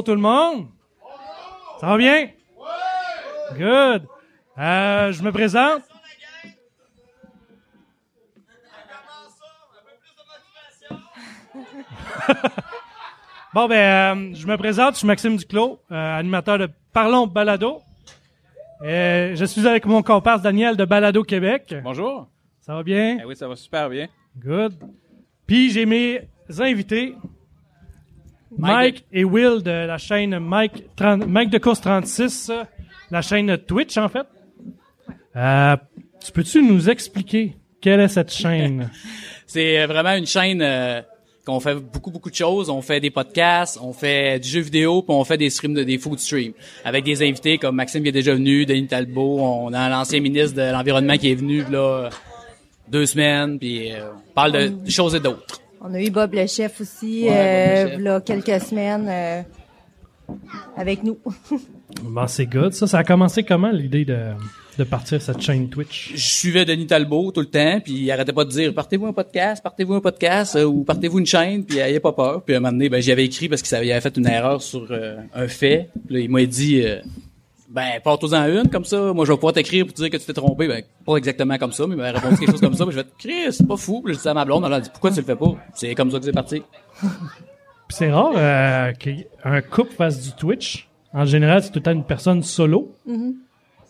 Bonjour tout le monde. Ça va bien? Good. Euh, je me présente. bon ben, euh, je me présente. Je suis Maxime Duclos, euh, animateur de Parlons Balado. Je suis avec mon comparse Daniel de Balado Québec. Bonjour. Ça va bien? Eh oui, ça va super bien. Good. Puis j'ai mes invités, Mike, et Will de la chaîne Mike, 30 Mike de course 36, euh, la chaîne Twitch en fait. Euh, tu peux-tu nous expliquer quelle est cette chaîne? C'est vraiment une chaîne euh, qu'on fait beaucoup beaucoup de choses. On fait des podcasts, on fait du jeu vidéo, puis on fait des streams de des food streams avec des invités comme Maxime qui est déjà venu, Denis Talbot, on a l'ancien ministre de l'environnement qui est venu là deux semaines, puis euh, on parle de choses et d'autres. On a eu Bob le chef aussi, Ouais, euh, Bob le chef. là, quelques semaines euh, avec nous. bon, c'est good. Ça, ça a commencé comment l'idée de, de partir cette chaîne Twitch? Je suivais Denis Talbot tout le temps, puis il arrêtait pas de dire partez-vous un podcast, partez-vous un podcast euh, ou partez-vous une chaîne, puis il avait pas peur. Puis à un moment donné, ben j'y avais écrit parce qu'il avait fait une erreur sur euh, un fait. Puis là, il m'a dit euh, ben porte-en une comme ça, moi je vais pouvoir t'écrire pour te dire que tu t'es trompé. Ben pas exactement comme ça, mais il m'a répondu quelque chose comme ça. Puis je vais te Chris, c'est pas fou. Puis je dis à ma blonde, elle a dit pourquoi tu le fais pas? C'est comme ça que c'est parti. Puis c'est rare euh, qu'un couple fasse du Twitch. En général, c'est tout le temps une personne solo.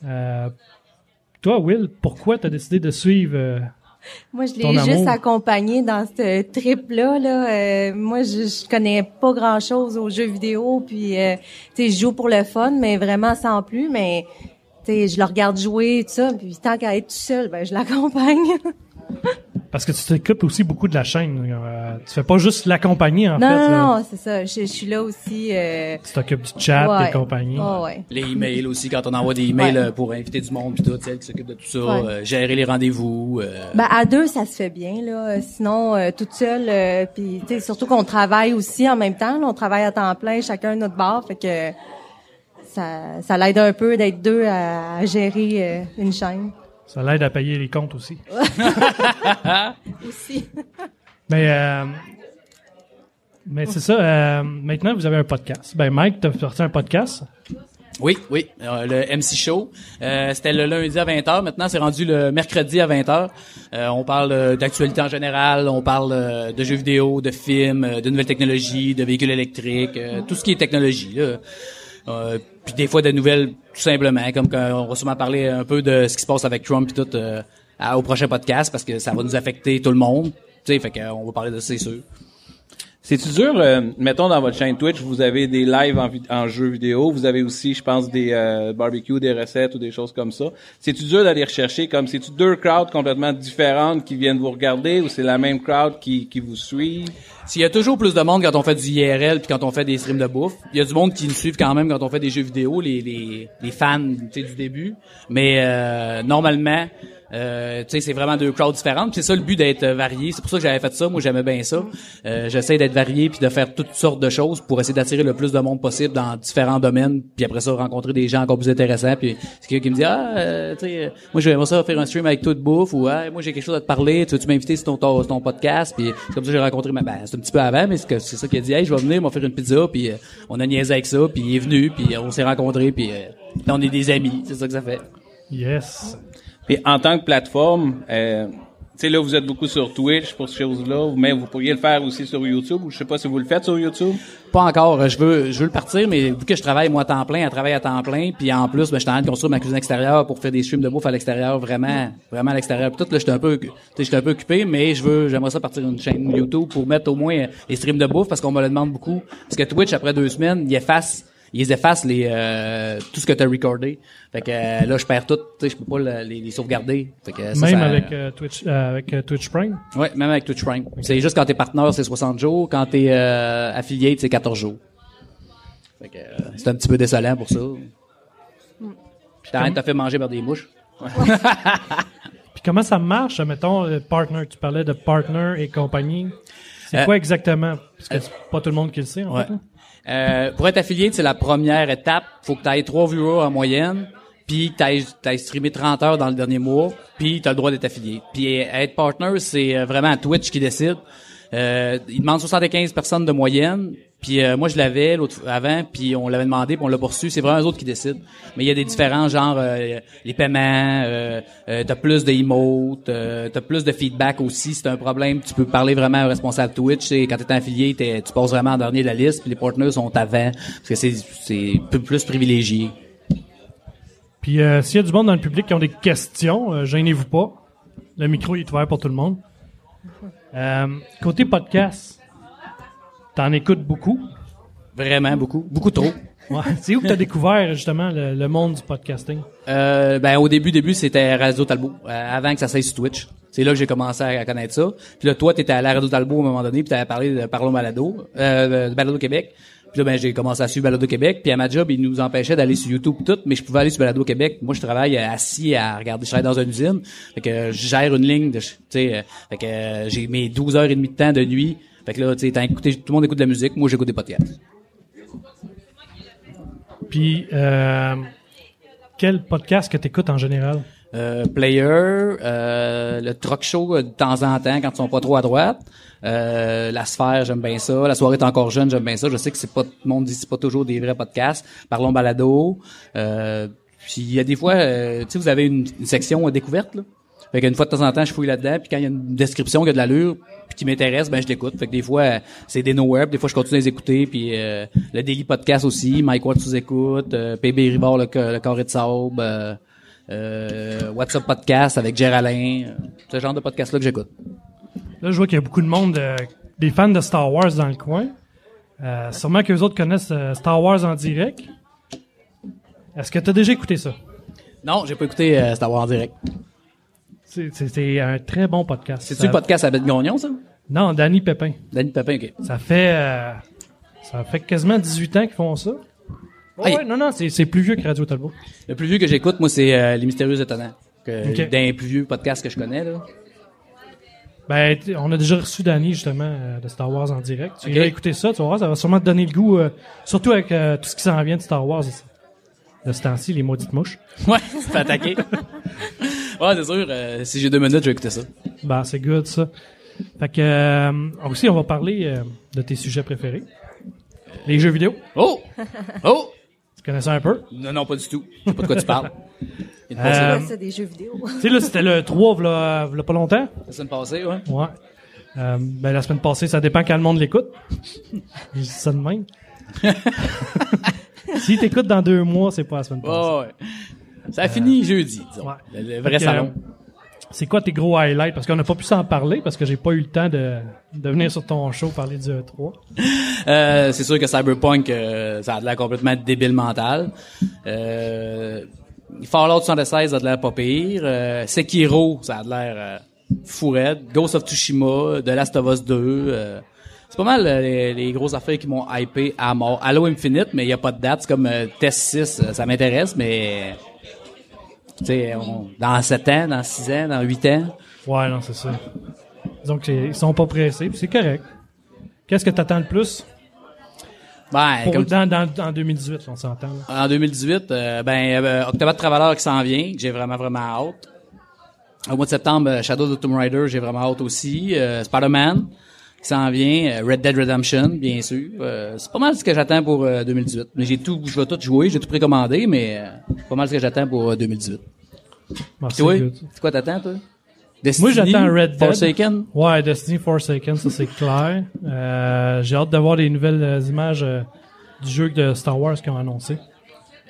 Euh, toi, Will, pourquoi t'as décidé de suivre euh, moi, je l'ai juste accompagné dans ce trip-là. Là. Euh, moi, je, je connais pas grand-chose aux jeux vidéo, puis euh, tu sais, je joue pour le fun, mais vraiment sans plus. Mais tu sais, je le regarde jouer, tout ça, puis tant qu'à être tout seul, ben je l'accompagne. Parce que tu t'occupes aussi beaucoup de la chaîne. Euh, tu fais pas juste l'accompagner, en non, fait. non, non, c'est ça. Je, je suis là aussi. Euh, Tu t'occupes du chat ouais. et compagnie. Oh, ouais. Les emails aussi quand on envoie des emails Ouais. euh, pour inviter du monde puis tout, celle qui s'occupe de tout ça, Ouais. euh, gérer les rendez-vous. euh, Ben à deux, ça se fait bien là. Sinon, euh, toute seule, euh, puis tu sais, surtout qu'on travaille aussi en même temps. là. on travaille à temps plein, chacun notre bar, fait que ça, ça l'aide un peu d'être deux à, à gérer euh, une chaîne Ça l'aide à payer les comptes aussi. aussi. Mais, euh, mais c'est ça. euh, maintenant, vous avez un podcast. Ben, Mike, t'as sorti un podcast? Oui, oui, euh, le MC Show. Euh, C'était le lundi à 20h. Maintenant, c'est rendu le mercredi à 20h. Euh, on parle euh, d'actualité en général. On parle euh, de jeux vidéo, de films, euh, de nouvelles technologies, de véhicules électriques, euh, tout ce qui est technologie. Là. Des fois, de nouvelles, tout simplement, comme on va sûrement parler un peu de ce qui se passe avec Trump et tout euh, au prochain podcast parce que ça va nous affecter tout le monde. Tu sais, fait qu'on va parler de ça, c'est sûr. C'est-tu dur, euh, mettons dans votre chaîne Twitch, vous avez des lives en, en jeux vidéo, vous avez aussi, je pense, des euh, barbecues, des recettes ou des choses comme ça. C'est-tu dur d'aller rechercher comme, c'est-tu deux crowds complètement différentes qui viennent vous regarder ou c'est la même crowd qui, qui vous suit? S'il y a toujours plus de monde quand on fait du IRL puis quand on fait des streams de bouffe. Il y a du monde qui nous suivent quand même quand on fait des jeux vidéo, les, les, les fans tu sais, du début. Mais euh, normalement, euh, tu sais, c'est vraiment deux crowds différentes. C'est ça le but d'être euh, varié. C'est pour ça que j'avais fait ça. Moi, j'aimais bien ça. Euh, J'essaie d'être varié puis de faire toutes sortes de choses pour essayer d'attirer le plus de monde possible dans différents domaines. Puis après ça, rencontrer des gens encore plus intéressants. Puis c'est quelqu'un qui me dit ah, euh, tu sais, euh, moi j'aimerais ça faire un stream avec toi de bouffe ou ah, moi j'ai quelque chose à te parler. Tu veux tu m'inviter sur ton, ton, podcast? Puis c'est comme ça que j'ai rencontré ma ben, c'est un petit peu avant, mais c'est ça qu'il a dit hey, je vais venir, va faire une pizza. Puis euh, on a niaisé avec ça. Puis il est venu. Puis on s'est rencontrés. Puis on est des amis. C'est ça que ça fait. Yes. Puis en tant que plateforme, euh, tu sais là vous êtes beaucoup sur Twitch pour ces choses-là, mais vous pourriez le faire aussi sur YouTube ou je sais pas si vous le faites sur YouTube. Pas encore. euh, Je veux, je veux le partir, mais vu que je travaille moi à temps plein, à travailler à temps plein, puis en plus, ben, je suis en train de construire ma cuisine extérieure pour faire des streams de bouffe à l'extérieur, vraiment, vraiment à l'extérieur. Puis tout, là, j'étais un peu, j'étais un peu occupé, mais je veux, j'aimerais ça partir une chaîne YouTube pour mettre au moins euh, les streams de bouffe parce qu'on me le demande beaucoup. Parce que Twitch après deux semaines, il efface, ils effacent les, euh, tout ce que t'as recordé. Fait que euh, là, je perds tout. Tu sais, je peux pas le- les, les sauvegarder. Fait que ça, Même ça- avec euh, Twitch, euh, avec euh, Twitch Prime? Ouais, même avec Twitch Prime. C'est juste quand t'es partenaire, c'est 60 jours. Quand t'es euh, affiliate, c'est 14 jours. Fait que, euh, c'est un petit peu désolant pour ça. Puis t'arrêtes, t'as fait manger par des mouches. Puis comment ça marche, mettons, le partner, tu parlais de partner et compagnie. C'est Euh, quoi exactement? Parce que c'est pas tout le monde qui le sait, en Ouais. fait. là. Euh, pour être affilié, c'est la première étape. Faut que tu aies trois viewers en moyenne, puis tu aies streamé 30 heures dans le dernier mois, puis tu as le droit d'être affilié. Puis euh, être partner, c'est euh, vraiment Twitch qui décide. Euh, il demande 75 personnes de moyenne, Puis euh, moi je l'avais l'autre avant, puis on l'avait demandé, puis on l'a poursu. C'est vraiment eux autres qui décident. Mais il y a des différents genre euh, les paiements, euh, euh, t'as plus de emotes, euh, t'as plus de feedback aussi. C'est un problème. Tu peux parler vraiment au responsable Twitch. C'est quand t'es affilié, t'es, tu passes vraiment en dernier de la liste, puis les partners sont avant parce que c'est c'est peu plus privilégié. Puis euh, s'il y a du monde dans le public qui ont des questions, euh, gênez-vous pas. Le micro est ouvert pour tout le monde. Euh, côté podcast, t'en écoutes beaucoup? Vraiment beaucoup, beaucoup trop. Ouais. C'est où que t'as découvert justement le, le monde du podcasting? Euh, ben au début début c'était Radio Talbot euh, avant que ça s'aille sur Twitch. C'est là que j'ai commencé à connaître ça. Puis là toi t'étais à la Radio Talbot à un moment donné puis t'avais parlé de Parlons Balado, euh, de Balado Québec. Puis là ben j'ai commencé à suivre Balado Québec puis à ma job ils nous empêchaient d'aller sur YouTube tout mais je pouvais aller sur Balado Québec. Moi je travaille assis à regarder je travaille dans une usine. Fait que je gère une ligne de tu sais euh, fait que euh, j'ai mes 12 heures et demie de temps de nuit. Fait que là tu sais écouté tout le monde écoute de la musique, moi j'écoute des podcasts. Puis euh, quel podcast que t'écoutes en général? Euh, player, euh, le truck show euh, de temps en temps quand ils sont pas trop à droite. Euh, la sphère, j'aime bien ça. La soirée est encore jeune, j'aime bien ça. Je sais que c'est pas tout le monde dit c'est pas toujours des vrais podcasts. Parlons balado. Euh, puis il y a des fois, euh, tu sais, vous avez une, une section découverte là. Fait qu'une fois de temps en temps, je fouille là-dedans, puis quand il y a une description qui a de l'allure, puis qui m'intéresse, ben je l'écoute. Fait que des fois, c'est des no-web, des fois je continue à les écouter, puis euh, le Daily Podcast aussi, Mike Watt sous-écoute, euh, PB Rivard, le, le carré de sable, euh, euh, What's Up Podcast avec Géraldin, euh, ce genre de podcast-là que j'écoute. Là, je vois qu'il y a beaucoup de monde, euh, des fans de Star Wars dans le coin. Euh, sûrement que les autres connaissent Star Wars en direct. Est-ce que tu as déjà écouté ça? Non, j'ai pas écouté Star Wars en direct. C'est- un très bon podcast. C'est-tu Ça- le podcast à Bête Gagnon, ça? Non, Danny Pépin. Danny Papin, ok. Ça fait ça fait quasiment 18 ans qu'ils font ça. Hey. ouais, non, non, c'est plus vieux que Radio Talbot. Le plus vieux que j'écoute, moi, c'est euh, Les Mystérieux Étonnants. Que. D'un plus vieux podcast que je connais, là. Ben, on a déjà reçu Danny, justement, euh, de Star Wars en direct. Tu Ok. vas écouter ça, tu vas voir, ça va sûrement te donner le goût, euh, surtout avec tout ce qui s'en vient de Star Wars de ce temps-ci, les maudites mouches. Ouais, c'est attaqué. ouais, c'est sûr. si j'ai deux minutes, je vais écouter ça. Ben, c'est good, ça. Fait que, aussi, on va parler de tes sujets préférés. Les jeux vidéo. Oh! Oh! Tu connais ça un peu? Non, non, pas du tout. Je sais pas de quoi tu parles. Euh, Ouais, ça, des jeux vidéo. Tu sais, là, c'était le 3, v'là, v'là pas longtemps. la semaine passée, ouais. Ouais. Euh, ben, la semaine passée, ça dépend quand le monde l'écoute. Je dis ça de même. si t'écoutes dans deux mois, c'est pas la semaine passée. Oh, ouais. Ça a fini jeudi, disons. ouais. Le, vrai salon. euh, C'est quoi tes gros highlights? Parce qu'on n'a pas pu s'en parler, parce que j'ai pas eu le temps de, de venir sur ton show parler du E E3. Euh, c'est sûr que Cyberpunk, euh, ça a de l'air complètement débile mental. Euh, Fallout 76 a de l'air pas pire. Euh, Sekiro, ça a de l'air euh, fou. Ghost of Tsushima, The Last of Us 2. euh, c'est pas mal euh, les, les grosses affaires qui m'ont hypé à mort. Halo Infinite, mais il y a pas de date. C'est comme Test 6, euh, ça m'intéresse, mais... Tu on- dans 7 ans, dans 6 ans, dans 8 ans... Ouais, non, c'est ça. Disons qu'ils sont pas pressés, puis c'est correct. Qu'est-ce que t'attends le plus? Ben, Pour, comme dans, dans, en 2018, on s'entend. là. En 2018, euh, ben euh, Octopath Traveler qui s'en vient, que j'ai vraiment vraiment hâte. Au mois de septembre, euh, Shadow of the Tomb Raider, j'ai vraiment hâte aussi. Euh, Spider-Man qui s'en vient, euh, Red Dead Redemption, bien sûr. Euh, c'est pas mal ce que j'attends pour euh, 2018. Mais j'ai tout, je vais tout jouer, j'ai tout précommandé, mais euh, c'est pas mal ce que j'attends pour euh, 2018. Bon, Tu c'est vois, good. c'est quoi t'attends toi? Destiny, j'attends Red Dead. Forsaken? Ouais, Destiny Forsaken, ça c'est clair. Euh, j'ai hâte de voir les nouvelles euh, images euh, du jeu de Star Wars qu'ils ont annoncé.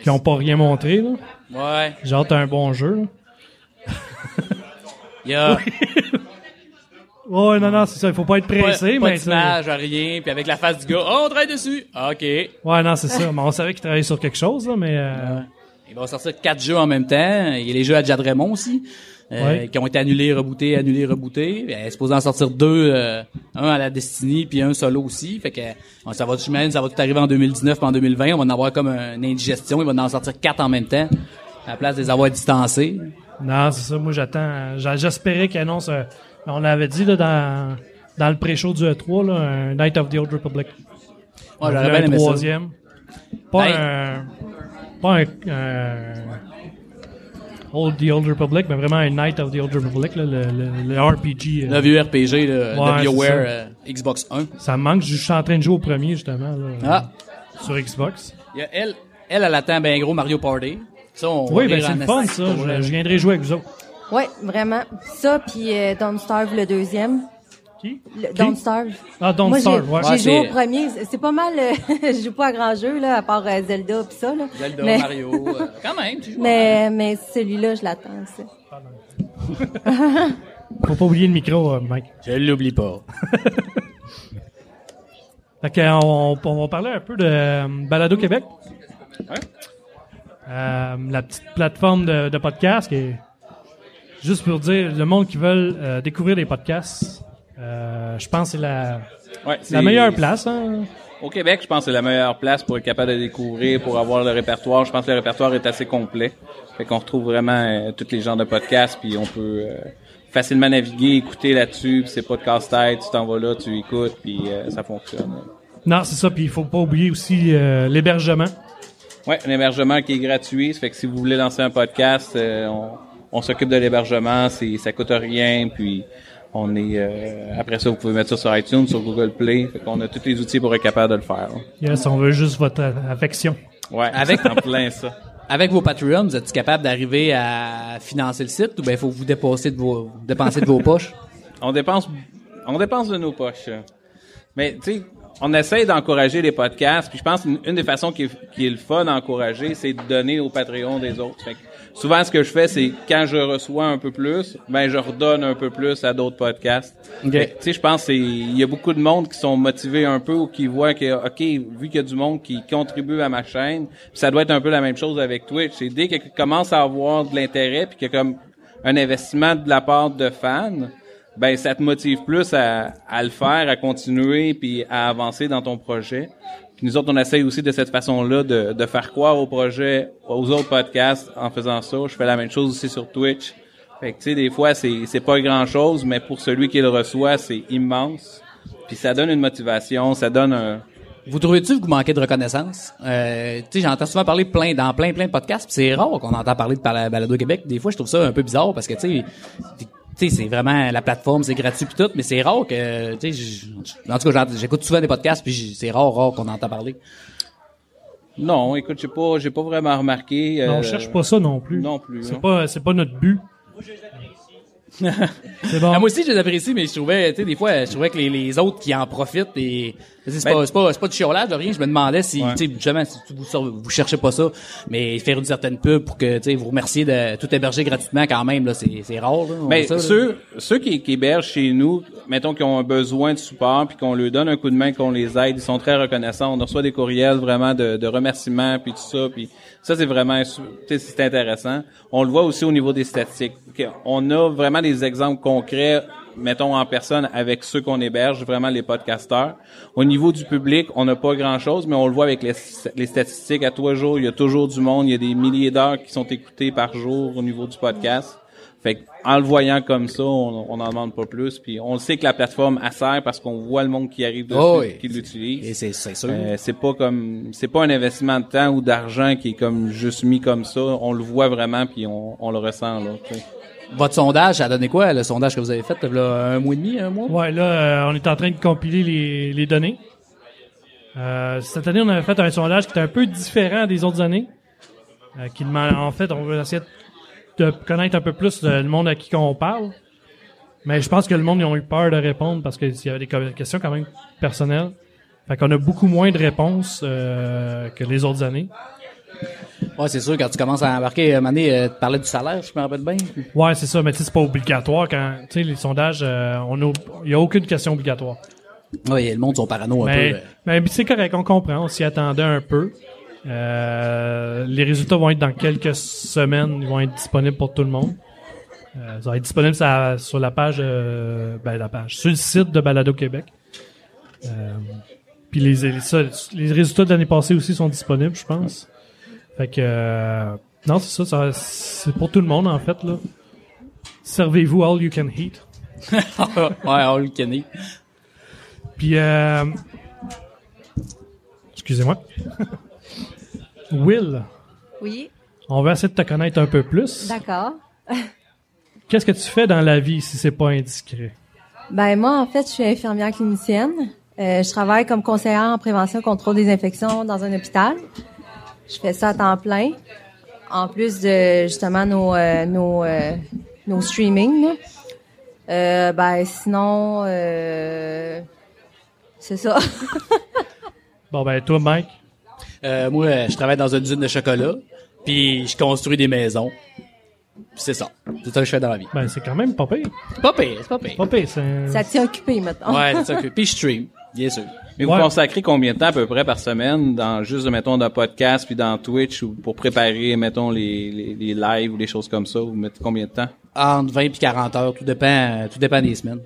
Qui ont pas rien montré, là. Ouais. J'ai hâte d'un bon jeu, là. Il y a Ouais, non, non, c'est ça. Il faut pas être pas, pressé, pas mais ça- d'image, rien, puis avec la face du gars, oh, on travaille dessus. OK. Ouais, non, c'est ça. Mais on savait qu'il travaillait sur quelque chose, là, mais euh, Il va sortir quatre jeux en même temps. Il y a les jeux à Jad Raymond aussi, euh, Ouais. qui ont été annulés, rebootés, annulés, rebootés. Il est supposé en sortir deux, euh, un à la Destiny puis un solo aussi. Fait que euh, ça va, j'imagine, ça va tout arriver en 2019 puis en 2020. On va en avoir comme une indigestion. Il va en sortir quatre en même temps, à la place de les avoir distancés. non, c'est ça. Moi, j'attends. j'a- J'espérais qu'il annonce. Euh, on l'avait dit là dans dans le pré-show du E3, là, un Night of the Old Republic. Ouais, j'aurais bien aimé ça. troisième. Pas un. Pas un. un- Old The Old Republic, mais vraiment un Knight of the Old Republic, là, le, le, le RPG. euh, Le vieux RPG là, Ouais, BioWare euh, Xbox 1. ça me manque, je suis en train de jouer au premier, justement, là, Ah, sur Xbox. il y a elle, elle, elle attend ben gros Mario Party. Ça, on Oui, ben c'est le fun, ça. Je, euh, je viendrai jouer avec vous autres. Ouais, vraiment. Ça, puis euh, Don't Starve, le deuxième. Qui? Le, Qui? Don't Starve. Ah, Don't Moi, Starve, ouais. j'ai Ouais, joué au premier. C'est- pas mal. euh, je joue pas à grand jeu, là, à part euh, Zelda pis ça, là. Zelda, mais, Mario, euh, quand même. tu joues mais, mais celui-là, je l'attends, ça. Faut pas oublier le micro, euh, Mike. Je l'oublie pas. Fait que, on, on va parler un peu de euh, Balado Québec. Euh, la petite plateforme de, de podcast qui est juste pour dire le monde qui veut euh, découvrir des podcasts. euh, je pense que c'est la, Ouais, la meilleure place. Hein? Au Québec, je pense que c'est la meilleure place pour être capable de découvrir, pour avoir le répertoire. Je pense que le répertoire est assez complet. Fait qu'on retrouve vraiment euh, tous les genres de podcasts, puis on peut euh, facilement naviguer, écouter là-dessus. Puis c'est pas de casse-tête, tu t'en vas là, tu écoutes, puis euh, ça fonctionne. Non, c'est ça. Puis il faut pas oublier aussi euh, l'hébergement. Ouais, un hébergement qui est gratuit. Ça fait que si vous voulez lancer un podcast, euh, on, on s'occupe de l'hébergement. C'est, ça coûte rien. Puis on est euh, après ça, vous pouvez mettre ça sur iTunes, sur Google Play. Fait qu'on a tous les outils pour être capable de le faire. là. Yes, on veut juste votre affection. Ouais, Avec- c'est en plein ça. Avec vos Patreons, vous êtes capable d'arriver à financer le site ou ben il faut vous dépenser de vos dépenser de vos poches? On dépense, on dépense de nos poches. Mais tu sais, on essaie d'encourager les podcasts. Puis je pense une, une des façons qui est, qui est le fun d'encourager, c'est de donner au Patreon des autres. Fait que souvent, ce que je fais, c'est quand je reçois un peu plus, ben je redonne un peu plus à d'autres podcasts. Ok. Fait que, Tu sais, je pense que c'est- il y a beaucoup de monde qui sont motivés un peu ou qui voient que, ok, vu qu'il y a du monde qui contribue à ma chaîne, ça doit être un peu la même chose avec Twitch. C'est dès qu'il commence à avoir de l'intérêt puis qu'il y a comme un investissement de la part de fans, ben ça te motive plus à, à le faire, à continuer puis à avancer dans ton projet. Nous autres, on essaye aussi de cette façon-là de, de faire croire au projet, aux autres podcasts en faisant ça. Je fais la même chose aussi sur Twitch. Fait que tu sais, des fois, c'est c'est pas grand-chose, mais pour celui qui le reçoit, c'est immense. Puis ça donne une motivation, ça donne un... Vous trouvez-tu que vous manquez de reconnaissance? Euh, tu sais, j'entends souvent parler plein, dans plein, plein de podcasts, c'est rare qu'on entend parler de Balado Québec. Des fois, je trouve ça un peu bizarre parce que, tu sais, tu sais, c'est vraiment la plateforme, c'est gratuit pis tout, mais c'est rare que, tu sais, en tout cas, j'écoute souvent des podcasts puis c'est rare, rare qu'on entend parler. Non, écoute, j'ai pas, j'ai pas vraiment remarqué. Non, euh, on cherche pas ça non plus. Non plus. C'est hein. pas, c'est pas notre but. C'est bon. Ah, moi aussi, je les apprécie, mais je trouvais, tu sais, des fois, je trouvais que les, les autres qui en profitent et tu sais, c'est Ben- pas, c'est pas, c'est pas du chiolage de rien. Je me demandais si, Ouais. tu sais, justement, si vous, cherchez pas ça, mais faire une certaine pub pour que, tu sais, vous remercier de tout héberger gratuitement quand même, là, c'est, c'est rare, là. Mais là. ceux, ceux qui, qui hébergent chez nous, mettons qu'ils ont un besoin de support, puis qu'on leur donne un coup de main, qu'on les aide, ils sont très reconnaissants. On reçoit des courriels vraiment de, de remerciements, puis tout ça, puis ça c'est vraiment, c'est intéressant. On le voit aussi au niveau des statistiques. On a vraiment des exemples concrets, mettons en personne, avec ceux qu'on héberge, vraiment les podcasteurs. Au niveau du public, on n'a pas grand-chose, mais on le voit avec les, les statistiques. À trois jours, il y a toujours du monde, il y a des milliers d'heures qui sont écoutées par jour au niveau du podcast. Fait que, en le voyant comme ça, on on n'en demande pas plus. Puis on le sait que la plateforme elle sert parce qu'on voit le monde qui arrive dessus, Oh oui. qui l'utilise. Et c'est, c'est sûr. Euh, c'est pas comme c'est pas un investissement de temps ou d'argent qui est comme juste mis comme ça. On le voit vraiment puis on, on le ressent là. tu sais. Votre sondage, ça a donné quoi, le sondage que vous avez fait, là, un mois et demi, un mois? Ouais, là, euh, on est en train de compiler les, les données. Euh, cette année, on avait fait un sondage qui était un peu différent des autres années. Euh, qui demande, en fait, on veut essayer de connaître un peu plus le, monde à qui on parle. Mais je pense que le monde ils ont eu peur de répondre parce qu'il y avait des questions quand même personnelles. Fait qu'on a beaucoup moins de réponses euh, que les autres années. Ouais, c'est sûr, quand tu commences à embarquer, euh, Mané, euh, tu parlais du salaire, je me rappelle bien. Ouais, c'est ça, mais tu sais, c'est pas obligatoire quand, tu sais, les sondages, euh, on a, il y a aucune question obligatoire. Ouais, le monde sont parano un Mais, peu. mais c'est correct, on comprend, on s'y attendait un peu. Euh, les résultats vont être dans quelques semaines, ils vont être disponibles pour tout le monde. Euh, ça va être disponible sur la, sur la page, euh, ben la page, sur le site de Balado Québec. Euh, puis les, les, ça, les résultats de l'année passée aussi sont disponibles, je pense. Fait que euh, non, c'est ça, ça c'est pour tout le monde en fait là. Servez-vous all you can eat. ouais, All Kenny. Puis, euh, excusez-moi. Will, Oui. On va essayer de te connaître un peu plus. D'accord. Qu'est-ce que tu fais dans la vie si c'est pas indiscret? Ben moi, en fait, je suis infirmière clinicienne. Euh, je travaille comme conseillère en prévention et contrôle des infections dans un hôpital. Je fais ça à temps plein. En plus de justement nos euh, nos euh, nos streamings. ben sinon, c'est ça. Bon, ben, toi, Mike? Euh, moi, je travaille dans une usine de chocolat, puis je construis des maisons. C'est ça. C'est ça que je fais dans la vie. Ben, c'est quand même pas pire. C'est pas pire, c'est pas pire. Pas pire, c'est... ça tient occupé maintenant. Ouais, c'est ça. que- Puis je stream, bien sûr. Mais Ouais. vous consacrez combien de temps à peu près par semaine dans juste, mettons, dans podcast puis dans Twitch ou pour préparer, mettons, les, les, les lives ou des choses comme ça? Vous mettez combien de temps? Entre 20 et 40 heures, tout dépend, tout dépend des semaines.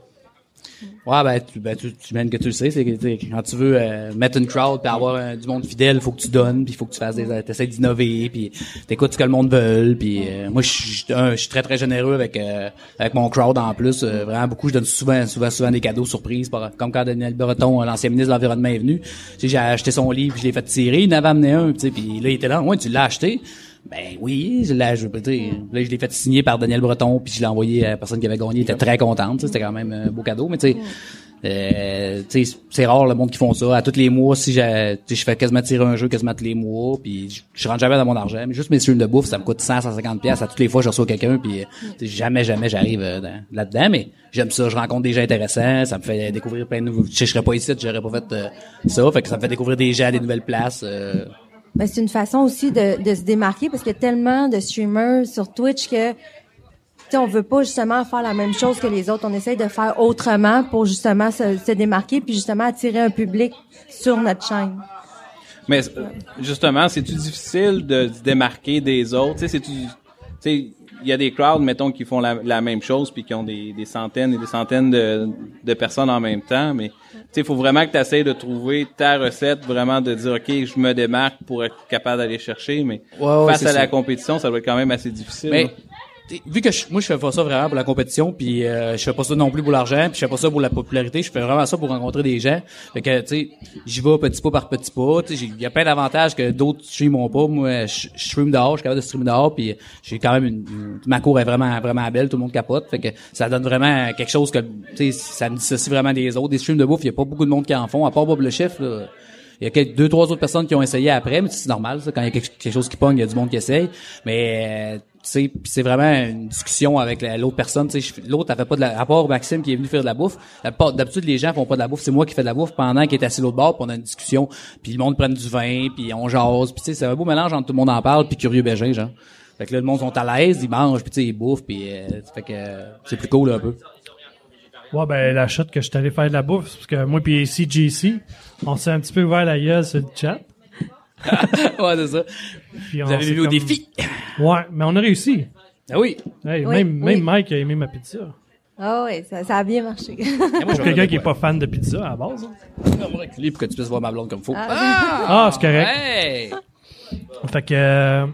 Ouais, ben, tu, ben, tu, tu que tu le sais, c'est que, quand tu veux euh, mettre une crowd puis avoir euh, du monde fidèle, faut que tu donnes, puis faut que tu fasses des, t'essaies d'innover, puis t'écoutes ce que le monde veut, puis euh, moi, je suis très très généreux avec euh, avec mon crowd en plus, euh, vraiment beaucoup, je donne souvent souvent souvent des cadeaux surprises, comme quand Daniel Breton, euh, l'ancien ministre de l'environnement est venu, j'ai acheté son livre, je l'ai fait tirer, il en avait amené un, puis là il était là, ouais, tu l'as acheté. Ben oui, je l'ai, je, tu sais, là, je l'ai fait signer par Daniel Breton, puis je l'ai envoyé à la personne qui avait gagné, il était très contente, c'était quand même un beau cadeau, mais tu sais, euh, c'est rare le monde qui font ça. À tous les mois, si je fais quasiment tirer un jeu quasiment tous les mois, puis je, je rentre jamais dans mon argent. Mais juste mes streams de bouffe, ça me coûte 100, 150 pièces. À toutes les fois, je reçois quelqu'un, puis euh, jamais, jamais j'arrive euh, dans- là-dedans. Mais j'aime ça. Je rencontre des gens intéressants. Ça me fait découvrir plein de nouveaux. Je serais pas ici, j'aurais pas fait euh, ça. Fait que ça me fait découvrir des gens, des nouvelles places. euh, Ben, c'est une façon aussi de, de se démarquer parce qu'il y a tellement de streamers sur Twitch que on veut pas justement faire la même chose que les autres. On essaye de faire autrement pour justement se, se démarquer puis justement attirer un public sur notre chaîne. Mais euh, justement, c'est-tu difficile de se démarquer des autres? C'est-tu... Il y a des crowds, mettons, qui font la, la même chose puis qui ont des, des centaines et des centaines de, de personnes en même temps, mais il faut vraiment que tu essaies de trouver ta recette, vraiment de dire, OK, je me démarque pour être capable d'aller chercher, mais Ouais, ouais, face à la compétition, ça doit être quand même assez difficile. Mais vu que je- moi je fais pas ça vraiment pour la compétition, puis euh, je fais pas ça non plus pour l'argent, puis je fais pas ça pour la popularité, je fais vraiment ça pour rencontrer des gens. Fait que tu sais, j'y vais petit pas par petit pas. Il y a plein d'avantages que d'autres streameront pas. Moi, je, je stream dehors, je suis capable de streamer dehors, puis j'ai quand même une, ma cour est vraiment vraiment belle, tout le monde capote. Fait que ça donne vraiment quelque chose que tu sais, ça me dissocie vraiment des autres. Des streams de bouffe, il y a pas beaucoup de monde qui en font, à part Bob le chef. Là. Il y a quelques, deux, trois autres personnes qui ont essayé après, mais c'est normal, ça. Quand il y a quelque, chose qui pogne, il y a du monde qui essaye. Mais, euh, sais, c'est vraiment une discussion avec la- l'autre personne. Tu l'autre, elle fait pas de la, à part Maxime qui est venu faire de la bouffe. D'habitude, les gens font pas de la bouffe. C'est moi qui fais de la bouffe pendant qu'il est assis l'autre bord, puis on a une discussion. Puis le monde prend du vin, puis on jase. Puis tu sais, c'est un beau mélange entre tout le monde en parle, puis curieux bégin, genre. Fait que là, le monde sont à l'aise, ils mangent, puis tu sais, ils bouffent, puis euh, fait que c'est plus cool un peu. Ouais, ben, la shot que je suis allé faire de la bouffe, parce que moi puis CJC, on s'est un petit peu ouvert la gueule sur le chat. ouais, c'est ça. Puis Vous on avez s'est vu au comme- défi. Ouais, mais on a réussi. Ah oui. Hey, Oui, même, oui. Mike a aimé ma pizza. Ah oui, ça, ça a bien marché. Pour quelqu'un qui est pas fan de pizza à la base. hein. Lui, pour que tu puisses voir ma blonde comme faut. Ah, c'est correct. Hey! Fait que, euh,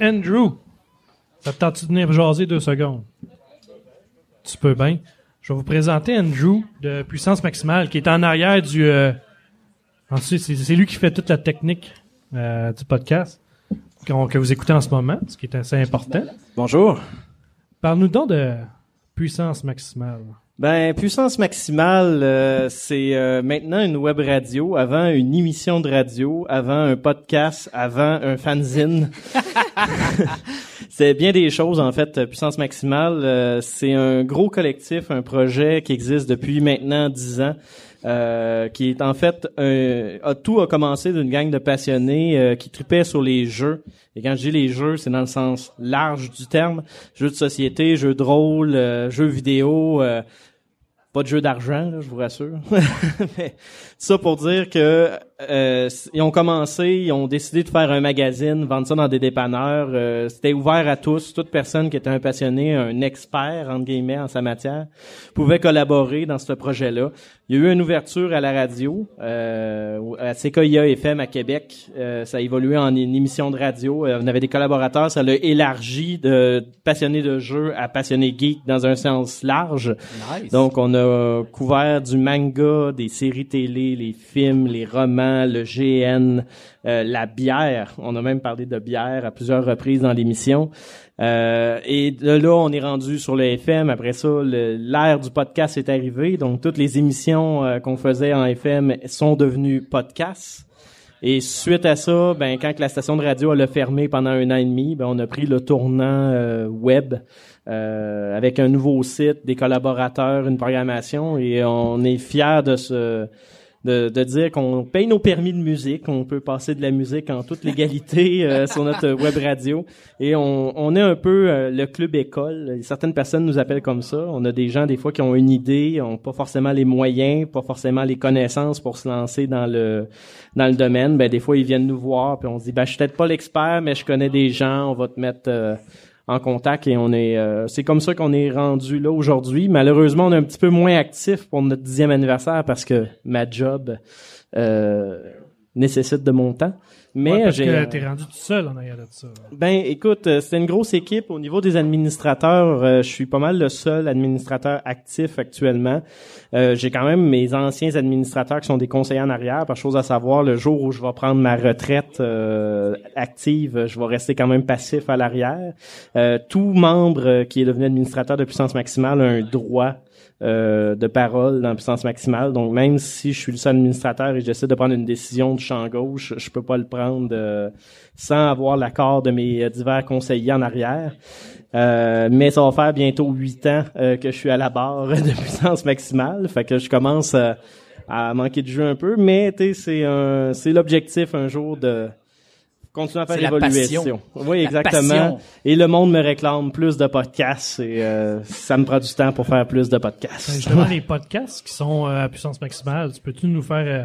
Andrew, ça te tente de venir jaser deux secondes? Tu peux bien. Je vais vous présenter Andrew de Puissance Maximale qui est en arrière du... Euh, ensuite, c'est c'est lui qui fait toute la technique euh, du podcast que vous écoutez en ce moment, ce qui est assez important. Bonjour. Parle-nous donc de Puissance Maximale. Ben, Puissance Maximale, euh, c'est euh, maintenant une web radio, avant une émission de radio, avant un podcast, avant un fanzine. c'est bien des choses, en fait. Puissance Maximale, euh, c'est un gros collectif, un projet qui existe depuis maintenant dix ans. Euh, qui est en fait un, a- tout a commencé d'une gang de passionnés euh, qui tripaient sur les jeux. Et quand je dis les jeux, c'est dans le sens large du terme. Jeux de société, jeux de rôle, euh, jeux vidéo, euh, pas de jeux d'argent, je vous rassure. Mais ça pour dire que euh, ils ont commencé, ils ont décidé de faire un magazine, vendre ça dans des dépanneurs. euh, C'était ouvert à tous, toute personne qui était un passionné, un expert entre guillemets en sa matière, pouvait collaborer dans ce projet-là. Il y a eu une ouverture à la radio, euh, à CKIA FM à Québec. Euh, ça a évolué en une émission de radio. Euh, on avait des collaborateurs, ça l'a élargi de passionnés de jeux à passionnés geeks dans un sens large. Nice. Donc, on a couvert du manga, des séries télé, les films, les romans, le GN, euh, la bière. On a même parlé de bière à plusieurs reprises dans l'émission. Euh, et de là, on est rendu sur le FM. Après ça, l'ère du podcast est arrivée. Donc, toutes les émissions euh, qu'on faisait en FM sont devenues podcasts. Et suite à ça, ben quand la station de radio elle a fermé pendant un an et demi, ben on a pris le tournant euh, web euh, avec un nouveau site, des collaborateurs, une programmation, et on est fiers de se de, de dire qu'on paye nos permis de musique, on peut passer de la musique en toute légalité euh, sur notre web radio, et on, on est un peu euh, le club école. Certaines personnes nous appellent comme ça. On a des gens des fois qui ont une idée, ont pas forcément les moyens, pas forcément les connaissances pour se lancer dans le dans le domaine. Ben des fois ils viennent nous voir, puis on se dit ben je suis peut-être pas l'expert, mais je connais des gens, on va te mettre euh, en contact et on est euh, c'est comme ça qu'on est rendu là aujourd'hui. Malheureusement, on est un petit peu moins actif pour notre dixième anniversaire parce que ma job euh, nécessite de mon temps. Mais Ouais, parce que t'es rendu tout seul en arrière de ça. ben, écoute, euh, c'était une grosse équipe. Au niveau des administrateurs, euh, je suis pas mal le seul administrateur actif actuellement. Euh, j'ai quand même mes anciens administrateurs qui sont des conseillers en arrière. Par chose à savoir, le jour où je vais prendre ma retraite euh, active, je vais rester quand même passif à l'arrière. Euh, tout membre euh, qui est devenu administrateur de puissance maximale a un droit euh, de parole dans puissance maximale. Donc même si je suis le seul administrateur et j'essaie de prendre une décision de champ gauche, je peux pas le prendre euh, sans avoir l'accord de mes euh, divers conseillers en arrière. Euh, mais ça va faire bientôt huit ans euh, que je suis à la barre de puissance maximale, fait que je commence euh, à manquer de jeu un peu, mais c'est l'objectif un jour de continuer à faire C'est la l'évolution. passion. Oui, La exactement. passion. Et le monde me réclame plus de podcasts et euh, ça me prend du temps pour faire plus de Ben, podcasts. justement, les podcasts qui sont euh, à puissance maximale, tu peux-tu nous faire euh,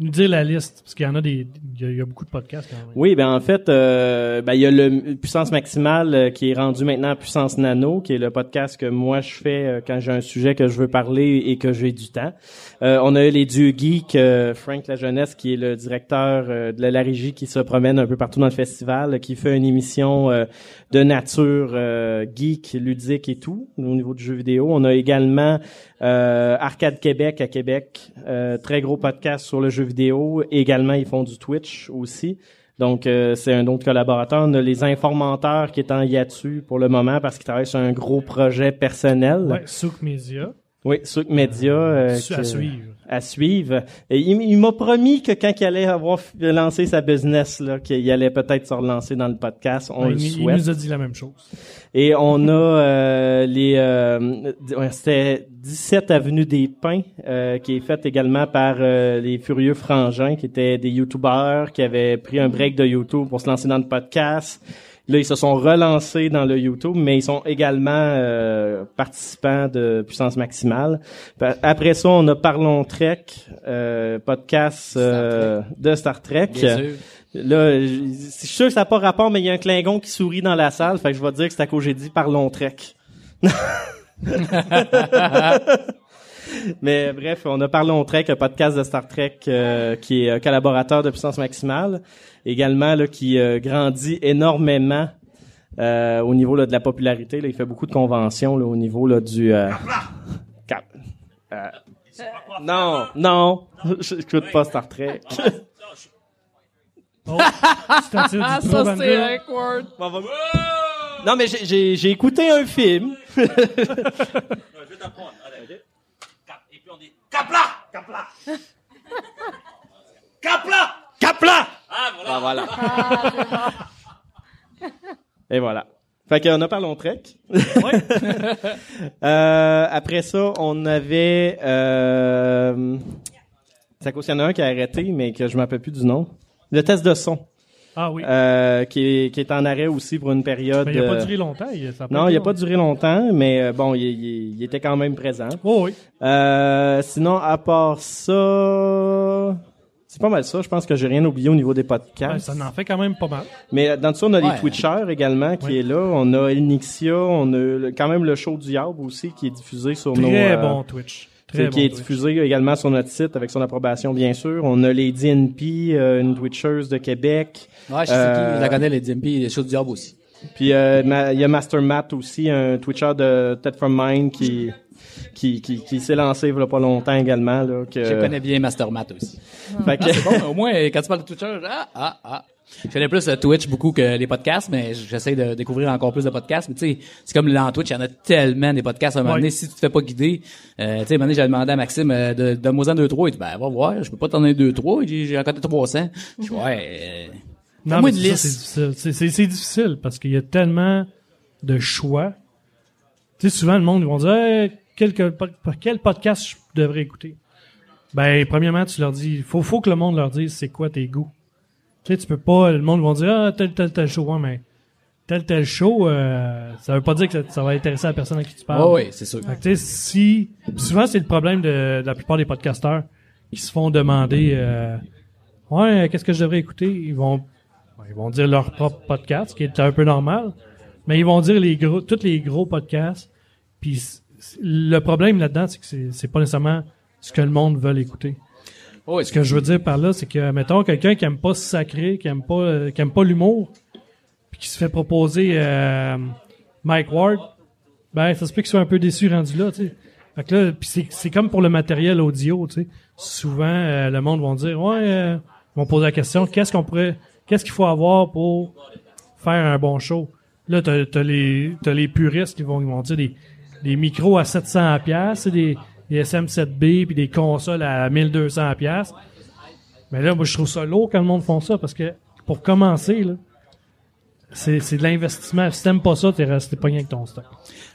nous dire la liste? Parce qu'il y en a des. Il y a, beaucoup de podcasts. Oui, ben en fait, euh, ben il y a le puissance maximale euh, qui est rendu maintenant puissance nano, qui est le podcast que moi je fais euh, quand j'ai un sujet que je veux parler et que j'ai du temps. Euh, on a eu les dieux geeks, euh, Frank La Jeunesse, qui est le directeur euh, de la régie qui se promène un peu partout dans le festival, qui fait une émission de nature geek, ludique et tout au niveau du jeu vidéo. On a également Arcade Québec à Québec, très gros podcast sur le jeu vidéo. Également, ils font du Twitch aussi. Donc, euh, c'est un autre collaborateur. On a les informateurs qui est en hiatus pour le moment parce qu'ils travaillent sur un gros projet personnel. Souk Media. Oui, Souk Media. euh, Su- à que- suivre. à suivre. Et il, il m'a promis que quand il allait avoir lancé sa business, là, qu'il allait peut-être se relancer dans le podcast. On Ouais, le il, nous a dit la même chose. Et on a euh, les euh, c'était 17 avenue des Pins euh, qui est faite également par euh, les Furieux Frangins qui étaient des youtubeurs qui avaient pris un break de YouTube pour se lancer dans le podcast. Là, ils se sont relancés dans le YouTube, mais ils sont également euh, participants de Puissance Maximale. Après ça, on a Parlons Trek, euh, podcast euh, de Star Trek. Bien sûr. Là, je je suis sûr que ça n'a pas rapport, mais il y a un Klingon qui sourit dans la salle, fait que je vais dire que c'est à cause j'ai dit parlons Trek. mais bref, on a Parlons Trek, un podcast de Star Trek euh, qui est euh, collaborateur de Puissance Maximale, également là, qui euh, grandit énormément euh, au niveau là, de la popularité. Là, il fait beaucoup de conventions là, au niveau là, du... euh, Cap- euh, non, non, je n'écoute pas Star Trek. Oh, Ah, ça, c'est awkward. Non, mais j'ai- j'ai j'ai écouté un film. Je vais t'apprendre. Puis on dit Capla Capla Capla Capla! Ah, voilà. Ah, voilà. Et voilà. Fait qu'on a parlé Trek. euh, après ça, on avait... Euh, c'est à cause qu'il y en a un qui a arrêté, mais que je ne m'appelle plus du nom. Le test de son, Ah oui. euh, qui, est, qui est en arrêt aussi pour une période... Mais il n'a pas euh, duré longtemps. Il, ça a Non, il n'a pas duré longtemps, mais euh, bon, il, il- il était quand même présent. Oh oui. Euh, sinon, à part ça, c'est pas mal ça. Je pense que j'ai rien oublié au niveau des Ouais, podcasts. ça en fait quand même pas mal. Mais dans tout ça, on a Ouais. les Twitchers également qui Ouais. est là. On a Elnixia, on a quand même le show du Yab aussi qui est diffusé sur nos... Très euh, bon Twitch. Très qui bon est Twitch. diffusé également sur notre site avec son approbation, bien sûr. On a les DNP, euh, une Twitcheuse de Québec. Ouais, je sais Euh, qui. Je la connais, les DMP, les shows du diable aussi. Puis euh, ma- il y a Master Matt aussi, un Twitcher de Ted From Mine qui qui, qui, qui s'est lancé il y a pas longtemps également. Là, que... Je connais bien Mastermat aussi. Fait que- Ah, c'est bon, au moins, quand tu parles de Twitcher, ah, ah, ah. Je connais plus le Twitch beaucoup que les podcasts, mais j'essaie de découvrir encore plus de podcasts. Mais tu sais, c'est comme dans Twitch, il y en a tellement des podcasts. À un moment Ouais. donné, si tu te fais pas guider, euh, tu sais, un moment donné, j'ai demandé à Maxime euh, de, de moi en 2-3. Il dit, ben, va voir, je peux pas t'en donner 2-3. Il dit, J'ai encore 300. Je dis, ouais, euh, Non, mais c'est difficile. C'est- difficile parce qu'il y a tellement de choix. Tu sais, souvent, le monde, ils vont dire, Hey, quel, quel podcast je devrais écouter? Ben, premièrement, tu leur dis, faut, faut que le monde leur dise c'est quoi tes goûts? Tu sais, tu peux pas, le monde va dire, ah, tel, tel, tel show, ouais, mais tel, tel show, euh, ça veut pas dire que ça, ça va intéresser la personne à qui tu parles. ouais, ouais, c'est sûr. Fait que, tu sais, si, souvent, c'est le problème de, de la plupart des podcasteurs qui se font demander, euh, ouais, qu'est-ce que je devrais écouter? Ils vont, ils vont dire leur propre podcast, ce qui est un peu normal, mais ils vont dire les gros, tous les gros podcasts. Puis le problème là-dedans, c'est que c'est pas nécessairement ce que le monde veut écouter. Ouais, Ce que je veux dire par là, c'est que, mettons, quelqu'un qui aime pas se sacrer, qui aime pas, euh, qui aime pas l'humour, puis qui se fait proposer euh, Mike Ward, ben, ça se peut qu'il soit un peu déçu rendu là, tu sais. Fait que là, puis c'est, comme pour le matériel audio, tu sais. Souvent, euh, le monde va dire, ouais, euh, ils vont poser la question, qu'est-ce qu'on pourrait, qu'est-ce qu'il faut avoir pour faire un bon show? Là, t'as, t'as les, t'as les puristes qui vont, ils vont dire des, des micros à 700 pièces, des, des SM7B puis des consoles à 1200 pièces. Mais là, moi, je trouve ça lourd quand le monde font ça parce que pour commencer, là, c'est, c'est de l'investissement. Si t'aimes pas ça, t'es resté pogné avec ton stock.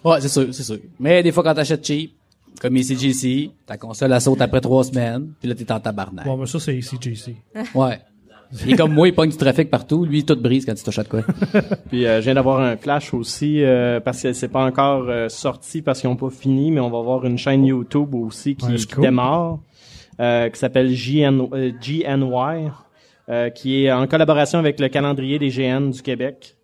Ouais, c'est sûr, c'est sûr. Mais des fois, quand t'achètes cheap, comme ici ta console, elle saute après trois semaines, puis là, t'es en tabarnak. Bon, mais ça, c'est CJC. Ouais. Il est comme moi, il pogne du trafic partout. Lui, il tout brise quand il touche à de quoi. Puis euh, je viens d'avoir un flash aussi euh, parce que c'est pas encore euh, sorti parce qu'ils ont pas fini, mais on va avoir une chaîne YouTube aussi qui, Ouais, qui cool. démarre, euh, qui s'appelle JN, euh, GNY, euh, qui est en collaboration avec le calendrier des GN du Québec.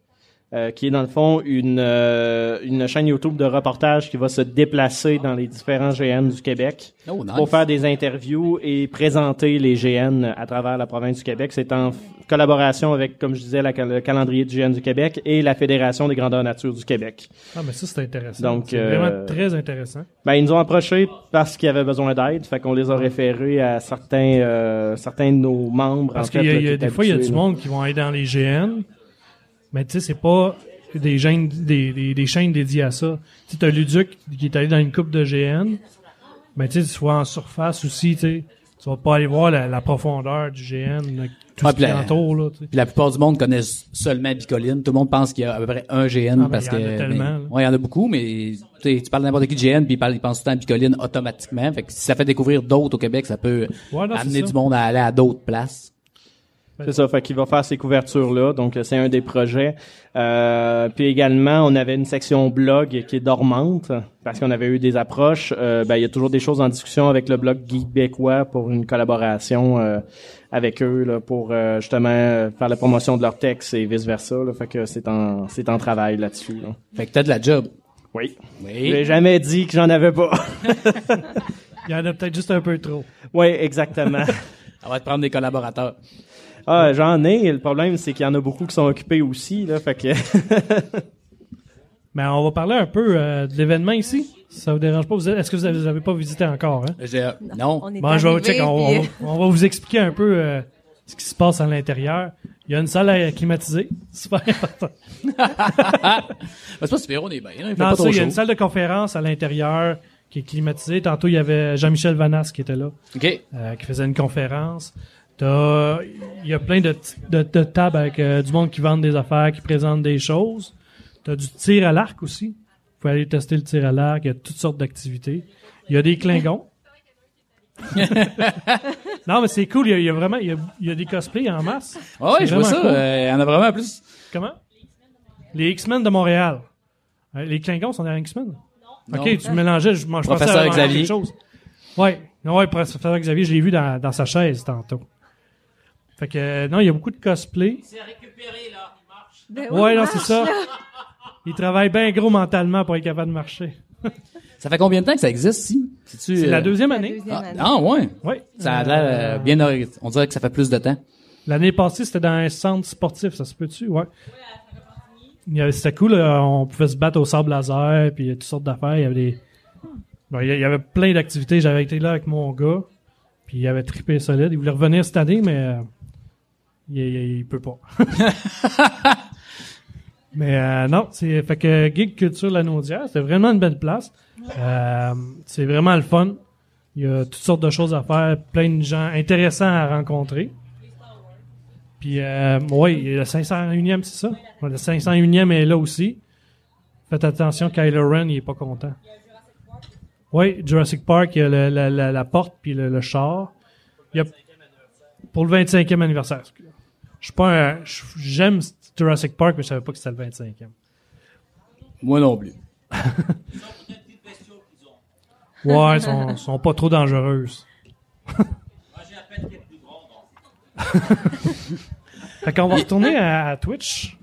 Euh, qui est dans le fond une euh, une chaîne YouTube de reportage qui va se déplacer dans les différents GN du Québec Oh, nice. pour faire des interviews et présenter les GN à travers la province du Québec. C'est en collaboration avec, comme je disais, la le calendrier du GN du Québec et la Fédération des grandeurs nature du Québec. Ah, mais ça, c'est intéressant. Donc, c'est euh, vraiment très intéressant. Ben, ils nous ont approchés parce qu'ils avaient besoin d'aide, fait qu'on les a référés à certains euh, certains de nos membres. Parce en fait, qu'il y a, là, il y a qui des fois, il y a du là. monde qui vont aller dans les GN, mais tu sais, c'est pas des chaînes, des, des, des chaînes dédiées à ça. Tu sais, t'as Luduc qui est allé dans une coupe de GN, mais tu sais, en surface aussi, tu sais, tu vas pas aller voir la, la profondeur du GN, là, tout Ouais, ce qui la- entoure, là. Puis la plupart du monde connaissent seulement Bicoline. Tout le monde pense qu'il y a à peu près un GN Ah, ben, parce il y en que a tellement, mais- ouais, il y en a beaucoup, mais tu parles n'importe qui de GN puis il, parle, il pense tout le temps à Bicoline automatiquement. Fait que si ça fait découvrir d'autres au Québec, ça peut amener du monde à aller à d'autres places. C'est ça, fait qu'il va faire ces couvertures-là, donc euh, c'est un des projets. Euh, puis également, on avait une section blog qui est dormante, parce qu'on avait eu des approches. Euh, ben, il y a toujours des choses en discussion avec le blog Geekbécois pour une collaboration euh, avec eux, là, pour euh, justement euh, faire la promotion de leurs textes et vice-versa. Là, fait que c'est en, c'est en travail là-dessus. Là. Fait que t'as de la job. Oui. Oui. J'ai jamais dit que j'en avais pas. Il y en a peut-être juste un peu trop. oui, exactement. On va te prendre des collaborateurs. Ah, j'en ai. Le problème, c'est qu'il y en a beaucoup qui sont occupés aussi. Là, fait que Mais on va parler un peu euh, de l'événement ici. Si ça vous dérange pas, vous êtes- est-ce que vous avez, vous avez pas visité encore, hein? J'ai- non. On est Bon, je vais arrivé, check, on, puis- va- on va vous expliquer un peu euh, ce qui se passe à l'intérieur. Il y a une salle à climatisée. Super important. C'est pas super, on est bien. hein, Il fait Non, pas ça, trop il y a chaud. une salle de conférence à l'intérieur qui est climatisée. Tantôt, il y avait Jean-Michel Vanas qui était là, OK. euh, qui faisait une conférence. T'as, il y a plein de, de, de tables avec euh, du monde qui vendent des affaires, qui présentent des choses. T'as du tir à l'arc aussi. Vous pouvez aller tester le tir à l'arc. Il y a toutes sortes d'activités. Il y a des Klingons. non, mais c'est cool. Il y a, il y a vraiment, il y a, il y a des cosplays en masse. Ah ouais, C'est je vois ça. cool. euh, Il y en a vraiment plus. Comment? Les X-Men de Montréal. Euh, Les Klingons sont des X-Men? Non. Ok, tu mélangeais, je, je pensais Professeur avoir Xavier. quelque chose. Ouais, ouais, professeur Xavier, je l'ai vu dans, dans sa chaise tantôt. Fait que, euh, non, il y a beaucoup de cosplay. C'est récupéré, là. Il marche. Ben oui, Ouais, non, marche, c'est ça. là. Il travaille bien gros mentalement pour être capable de marcher. Ça fait combien de temps que ça existe, si? C'est euh, la deuxième La année. deuxième Ah, année. ah, ouais. Ouais. Ça a l'air euh, bien On dirait que ça fait plus de temps. L'année passée, c'était dans un centre sportif, ça se peut-tu? Ouais. C'était cool, là, on pouvait se battre au sable laser, puis il y a toutes sortes d'affaires. Il y avait des, Bon, il y- il y avait plein d'activités. J'avais été là avec mon gars. Puis il avait trippé solide. Il voulait revenir cette année, mais euh, il, il, peut pas. mais euh, non, c'est fait que Geek Culture La Naudière, c'est vraiment une belle place. Euh, c'est vraiment le fun. Il y a toutes sortes de choses à faire, plein de gens intéressants à rencontrer. Puis, euh, oui, le 501e, c'est ça? Le 501e est là aussi. Faites attention, Kylo Ren, il est pas content. Oui, Jurassic Park, il y a la, la- la porte puis le, le char. Pour le 25e anniversaire. excusez. Je suis pas un- J'aime Jurassic Park, mais je savais pas que c'était le 25e. Moi non plus. Ouais, ils sont, sont pas trop dangereuses. Fait qu'on va retourner à, à Twitch.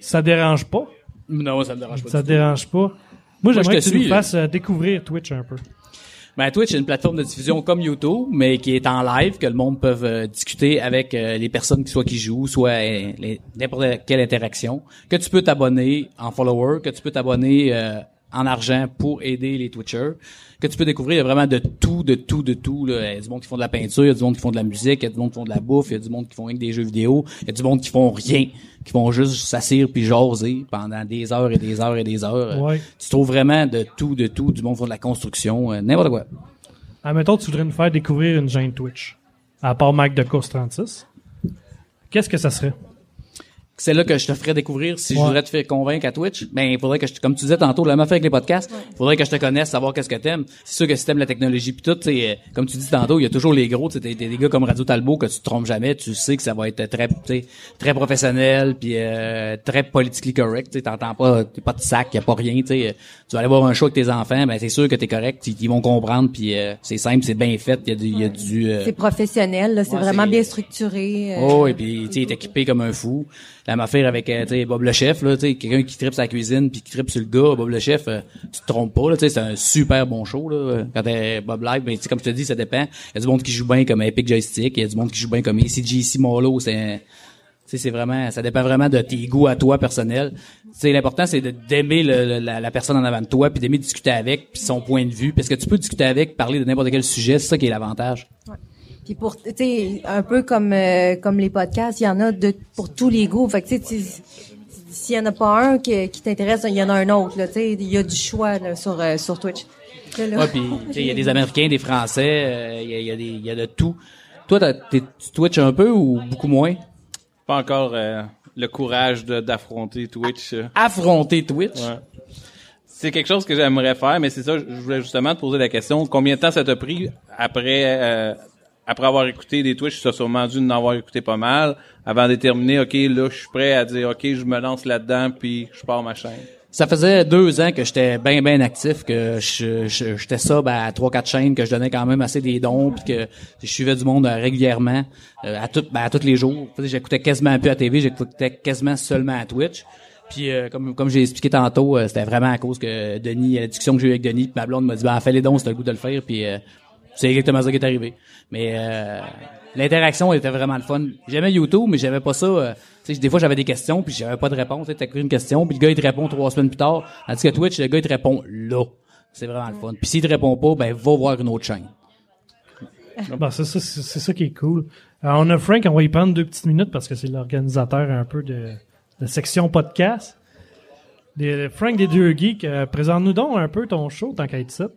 Ça dérange pas. Non, ça me dérange pas. Ça te dérange pas. Moi, j'aimerais que tu nous fasses euh, découvrir Twitch un peu. Ben, Twitch est une plateforme de diffusion comme YouTube, mais qui est en live, que le monde peut euh, discuter avec euh, les personnes qui soit qui jouent, soit euh, n'importe quelle interaction, que tu peux t'abonner en follower, que tu peux t'abonner en argent pour aider les Twitchers, que tu peux découvrir il y a vraiment de tout, de tout, de tout. Là. Il y a du monde qui font de la peinture, il y a du monde qui font de la musique, il y a du monde qui font de la bouffe, il y a du monde qui font rien que des jeux vidéo, il y a du monde qui font rien, qui font juste s'assire puis jaser pendant des heures et des heures et des heures. Ouais. Tu trouves vraiment de tout, de tout, du monde qui font de la construction, euh, n'importe quoi. Admettons, tu voudrais nous faire découvrir une chaîne Twitch. À part Mike de Course 36. Qu'est-ce que ça serait? C'est là que je te ferais découvrir si je voudrais te faire convaincre à Twitch. Ben, il faudrait que je, te- comme tu disais tantôt, la même affaire avec les podcasts, il faudrait que je te connaisse, savoir qu'est-ce que t'aimes. C'est sûr que si t'aimes la technologie puis tout, tu sais, euh, comme tu dis tantôt, il y a toujours les gros, tu sais, t'as- t'as des gars comme Radio Talbot que tu te trompes jamais, tu sais que ça va être très, tu sais, très professionnel puis euh, très politically correct, tu sais, t'entends pas, t'es pas de sac, y a pas rien, tu sais, euh, tu vas aller voir un show avec tes enfants, ben c'est sûr que t'es correct, ils, ils vont comprendre puis euh, c'est simple, c'est bien fait, il y a du, il y a du euh, C'est professionnel, là, c'est Ouais, vraiment c'est- bien structuré. euh, Oh, et puis tu sais, il est équipé comme un fou. La même affaire avec euh, Bob le chef là, quelqu'un qui tripe sa cuisine puis qui tripe sur le gars, Bob le chef, euh, tu te trompes pas là, c'est un super bon show là. Quand t'es Bob live, ben comme je te dis, ça dépend. Il y a du monde qui joue bien comme Epic Joystick, il y a du monde qui joue bien comme ACGC Molo, c'est c'est vraiment, ça dépend vraiment de tes goûts à toi personnel. Sais, l'important c'est d'aimer la personne en avant de toi, puis d'aimer discuter avec, puis son point de vue, parce que tu peux discuter avec, parler de n'importe quel sujet, c'est ça qui est l'avantage. Puis pour, tu sais, un peu comme euh, comme les podcasts, il y en a de pour tous les goûts. Fait que tu sais, s'il y en a pas un qui, qui t'intéresse, il y en a un autre. Là, tu sais, il y a du choix là, sur euh, sur Twitch. Ouais, puis tu sais, il y a des Américains, des Français, euh, il y, a, il y a des, il y a de tout. Toi, tu Twitch un peu ou beaucoup moins? Pas encore euh, le courage de- d'affronter Twitch. Affronter Twitch? Ouais. C'est quelque chose que j'aimerais faire, mais c'est ça, je je voulais justement te poser la question. Combien de temps ça t'a pris après euh, après avoir écouté des Twitch, as sûrement dû en avoir écouté pas mal, avant de déterminer, OK, là, je suis prêt à dire, OK, je me lance là-dedans, puis je pars ma chaîne. Ça faisait deux ans que j'étais bien bien actif, que je- je- j'étais ça ben, à trois quatre chaînes, que je donnais quand même assez des dons, puis que je suivais du monde euh, régulièrement, euh, à tout, ben, à tous les jours. J'écoutais quasiment plus à TV, j'écoutais quasiment seulement à Twitch. Puis euh, comme comme j'ai expliqué tantôt, euh, c'était vraiment à cause que Denis, la discussion que j'ai eu avec Denis, puis ma blonde m'a dit ben fais les dons, c'est le goût de le faire, puis euh, c'est exactement ça qui est arrivé. Mais euh, l'interaction était vraiment le fun. J'aimais YouTube, mais j'avais pas ça. euh, des fois j'avais des questions puis j'avais pas de réponse. T'as une question puis le gars il te répond trois semaines plus tard. Tandis que Twitch, le gars il te répond là. C'est vraiment le fun. Puis s'il te répond pas, ben va voir une autre chaîne. Bon, c'est ça, c'est ça qui est cool. Alors, on a Frank, on va y prendre deux petites minutes parce que c'est l'organisateur un peu de, de section podcast. Frank des deux geeks, euh, présente-nous donc un peu ton show tant qu'à être ça.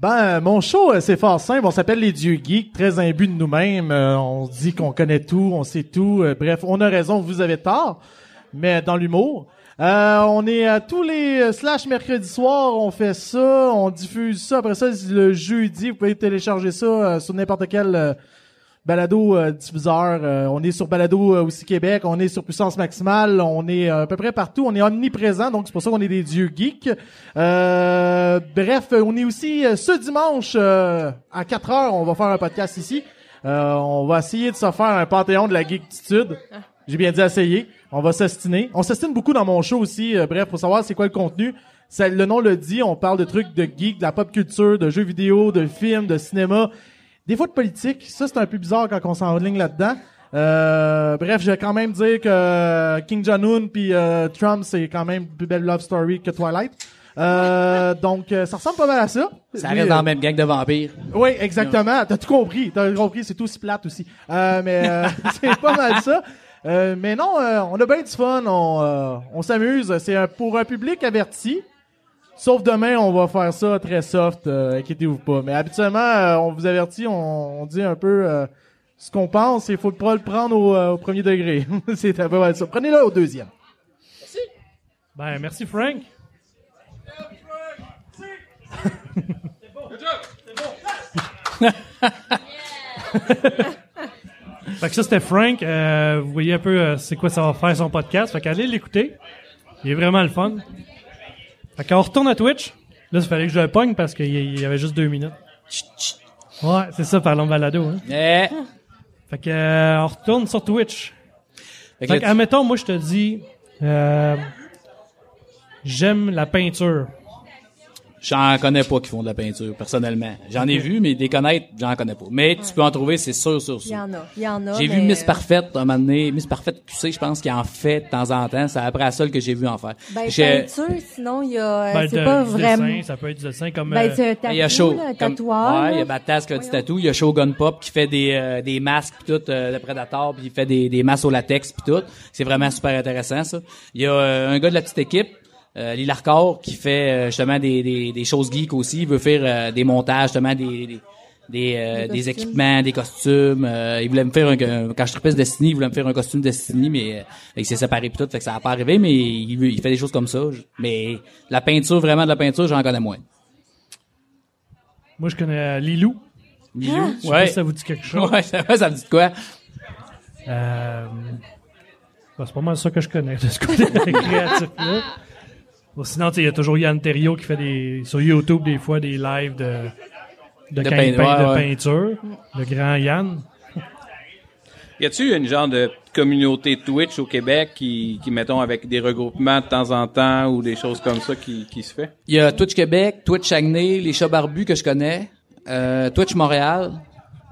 Ben, mon show, euh, c'est fort simple. On s'appelle Les Dieux Geeks, très imbus de nous-mêmes. Euh, on dit qu'on connaît tout, on sait tout. Euh, bref, on a raison, vous avez tort, mais dans l'humour. On est à tous les slash mercredi soir, on fait ça, on diffuse ça. Après ça, le jeudi, vous pouvez télécharger ça sur n'importe quel euh, balado euh, diffuseur. Euh, on est sur balado euh, aussi Québec, on est sur puissance maximale, on est euh, à peu près partout, on est omniprésent, donc c'est pour ça qu'on est des dieux geeks. Euh, bref, on est aussi euh, ce dimanche à 4 heures, on va faire un podcast ici. On va essayer de se faire un panthéon de la geektitude. J'ai bien dit essayer. On va s'estiner. On s'estine beaucoup dans mon show aussi. Bref, pour savoir c'est quoi le contenu. Le nom le dit, on parle de trucs de geek, de la pop culture, de jeux vidéo, de films, de cinéma, des fois de politique. Ça, c'est un peu bizarre quand on s'enligne là-dedans. Euh, bref, je vais quand même dire que King Jong-un puis euh, Trump, c'est quand même une plus belle love story que Twilight. Euh, donc, euh, ça ressemble pas mal à ça. Ça reste euh, dans la même gang de vampires. Oui, exactement. T'as tout compris. T'as compris. C'est aussi plate aussi. Euh, mais euh, c'est pas mal ça. Euh, mais non, euh, on a bien du fun. On, euh, on s'amuse. C'est pour un public averti. Sauf demain, on va faire ça très soft. euh, Inquiétez-vous pas. Mais habituellement, euh, on vous avertit. On, on dit un peu euh, ce qu'on pense. Il faut pas le prendre au, euh, au premier degré. c'est un peu mal ça. Prenez-le au deuxième. Ben, merci Frank. fait que ça, c'était Frank. Euh, vous voyez un peu euh, c'est quoi ça va faire son podcast. Fait qu'allez l'écouter. Il est vraiment le fun. Fait qu'on retourne à Twitch. Là, il fallait que je le pogne parce qu'il y- avait juste deux minutes. Ouais, c'est ça, parlons balado. Hein. Eh. Fait que, euh, on retourne sur Twitch. Fait que Fait que, admettons, moi, je te dis, euh, j'aime la peinture. J'en connais pas qui font de la peinture, personnellement. J'en ai vu, mais des connaître, j'en connais pas. Mais tu peux en trouver, c'est sûr, sûr, Il y sûr. en a. Il y en a. J'ai vu mais, Miss euh, Parfaite un moment donné, Miss Parfaite QC, je pense qu'il en fait de temps en temps. C'est après la seule que j'ai vu en faire. Ben, J'ai- peinture, sinon, il y a, euh, Ben, c'est de- pas du vraiment. dessin, ça peut être du dessin comme... Ben, euh, c'est un tatou, il y a Show, là, comme- tatouage. ouais, il y a. Batas qui a du tatou, il y a Shogun Pop qui fait des euh, des masques pis tout, euh, le Predator puis il fait des des masques au latex puis tout. C'est vraiment super intéressant ça. Il y a euh, un gars de la petite équipe euh, Lil Arcor qui fait euh, justement des, des, des choses geeks aussi, il veut faire euh, des montages justement des des des, euh, Des des costumes. équipements, des costumes. euh, il voulait me faire un, un- quand je tripais Destiny, il voulait me faire un costume Destiny, mais euh, il s'est séparé pis tout, fait que ça a pas arrivé, mais il, veut- il fait des choses comme ça. Je- Mais la peinture, vraiment de la peinture, j'en connais moins. Moi, je connais euh, Lilou. Lilou, Je sais pas si ça vous dit quelque chose. Ouais, ça, ça me dit quoi? Euh, ben, c'est pas mal ça que je connais de ce côté créatif-là. Bon, sinon, il y a toujours Yann Terriot qui fait des, sur YouTube des fois des lives de, de, De campagne pein- ouais, de ouais. peinture. Le grand Yann. Y a-tu une genre de communauté Twitch au Québec qui, qui mettons avec des regroupements de temps en temps ou des choses comme ça qui, qui se fait? Il y a Twitch Québec, Twitch Saguenay, les chats barbus que je connais, euh, Twitch Montréal.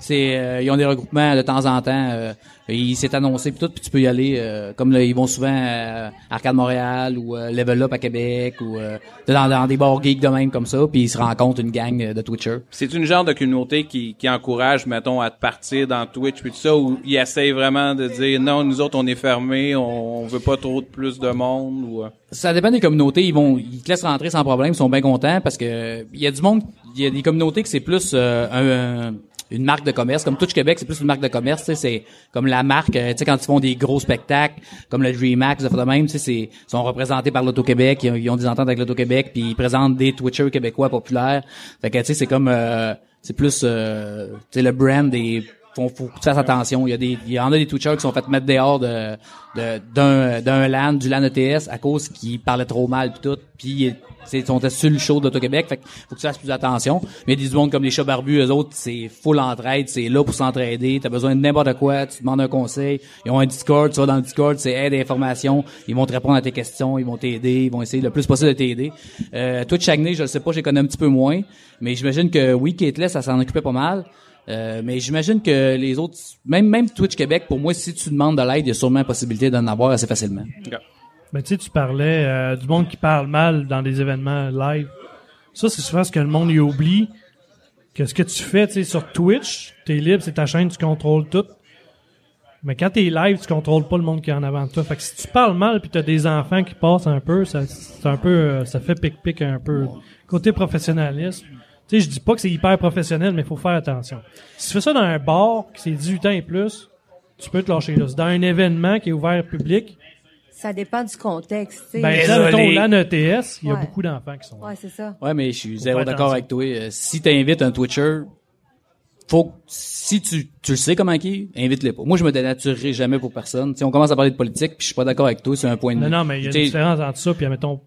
C'est, euh, ils ont des regroupements de temps en temps. Euh, il s'est annoncé puis tout, puis tu peux y aller. euh, comme là, ils vont souvent à Arcade Montréal ou euh, Level Up à Québec ou euh, dans, dans des bars geeks de même comme ça, puis ils se rencontrent une gang euh, de Twitchers. C'est une genre de communauté qui, qui encourage, mettons, à te partir dans Twitch puis tout ça, où ils essayent vraiment de dire non, nous autres on est fermés, on, on veut pas trop de plus de monde ou. euh? Ça dépend des communautés. Ils vont, ils te laissent rentrer sans problème. Ils sont bien contents parce que il y a du monde. Il y a des communautés que c'est plus euh, un- un- une marque de commerce. Comme Touch Québec, c'est plus une marque de commerce. C'est comme la marque. euh, Tu sais, quand ils font des gros spectacles, comme le DreamHack, de même. Tu sais, sont représentés par l'Auto-Québec. Ils, ont- des ententes avec l'Auto-Québec, puis ils présentent des Twitchers québécois populaires. Fait que tu sais, c'est comme euh, c'est plus euh, le brand des faut, faut que tu fasses attention. Il y a des, il y en a des Twitchers qui sont fait mettre dehors de, de- d'un, d'un LAN, du LAN ETS, à cause qu'ils parlaient trop mal pis tout. Puis, ils sont sur le show d'Auto-Québec. Fait faut que tu fasses plus attention. Mais des mondes comme les chats barbus, eux autres, c'est full entraide, c'est là pour s'entraider. T'as besoin de n'importe quoi, tu demandes un conseil. Ils ont un Discord, tu vas dans le Discord, c'est aide information. Ils vont te répondre à tes questions, ils vont t'aider, ils vont essayer le plus possible de t'aider. Euh, Twitch Saguenay, je le sais pas, j'ai connais un petit peu moins. Mais j'imagine que oui, Kateless, ça s'en occupait pas mal. Euh, mais j'imagine que les autres, même même Twitch Québec, pour moi, si tu demandes de l'aide, il y a sûrement possibilité d'en avoir assez facilement. Ben, tu sais, tu parlais euh, du monde qui parle mal dans des événements live. Ça, c'est souvent ce que le monde y oublie. Que ce que tu fais, tu sais, sur Twitch, t'es libre, c'est ta chaîne, tu contrôles tout. Mais quand t'es live, tu contrôles pas le monde qui est en avant de toi. Fait que si tu parles mal puis t'as des enfants qui passent un peu, ça, c'est un peu, euh, ça fait pic-pic un peu. Côté professionnalisme. Tu sais, je dis pas que c'est hyper professionnel, mais il faut faire attention. Si tu fais ça dans un bar, qui c'est 18 ans et plus, tu peux te lâcher là. C'est dans un événement qui est ouvert public, Ça dépend du contexte, tu sais. ben, là, mettons, l'AN ETS, il y a Ouais. beaucoup d'enfants qui sont là. Ouais, c'est ça. Ouais, mais je suis zéro d'accord avec toi. Euh, si t'invites un Twitcher, faut que- si tu tu le sais comment qui, invite-les pas. Moi, je me dénaturerai jamais pour personne. Si on commence à parler de politique, puis je suis pas d'accord avec toi, c'est un point de Non, vue. non, mais il y a une différence entre ça, puis mettons,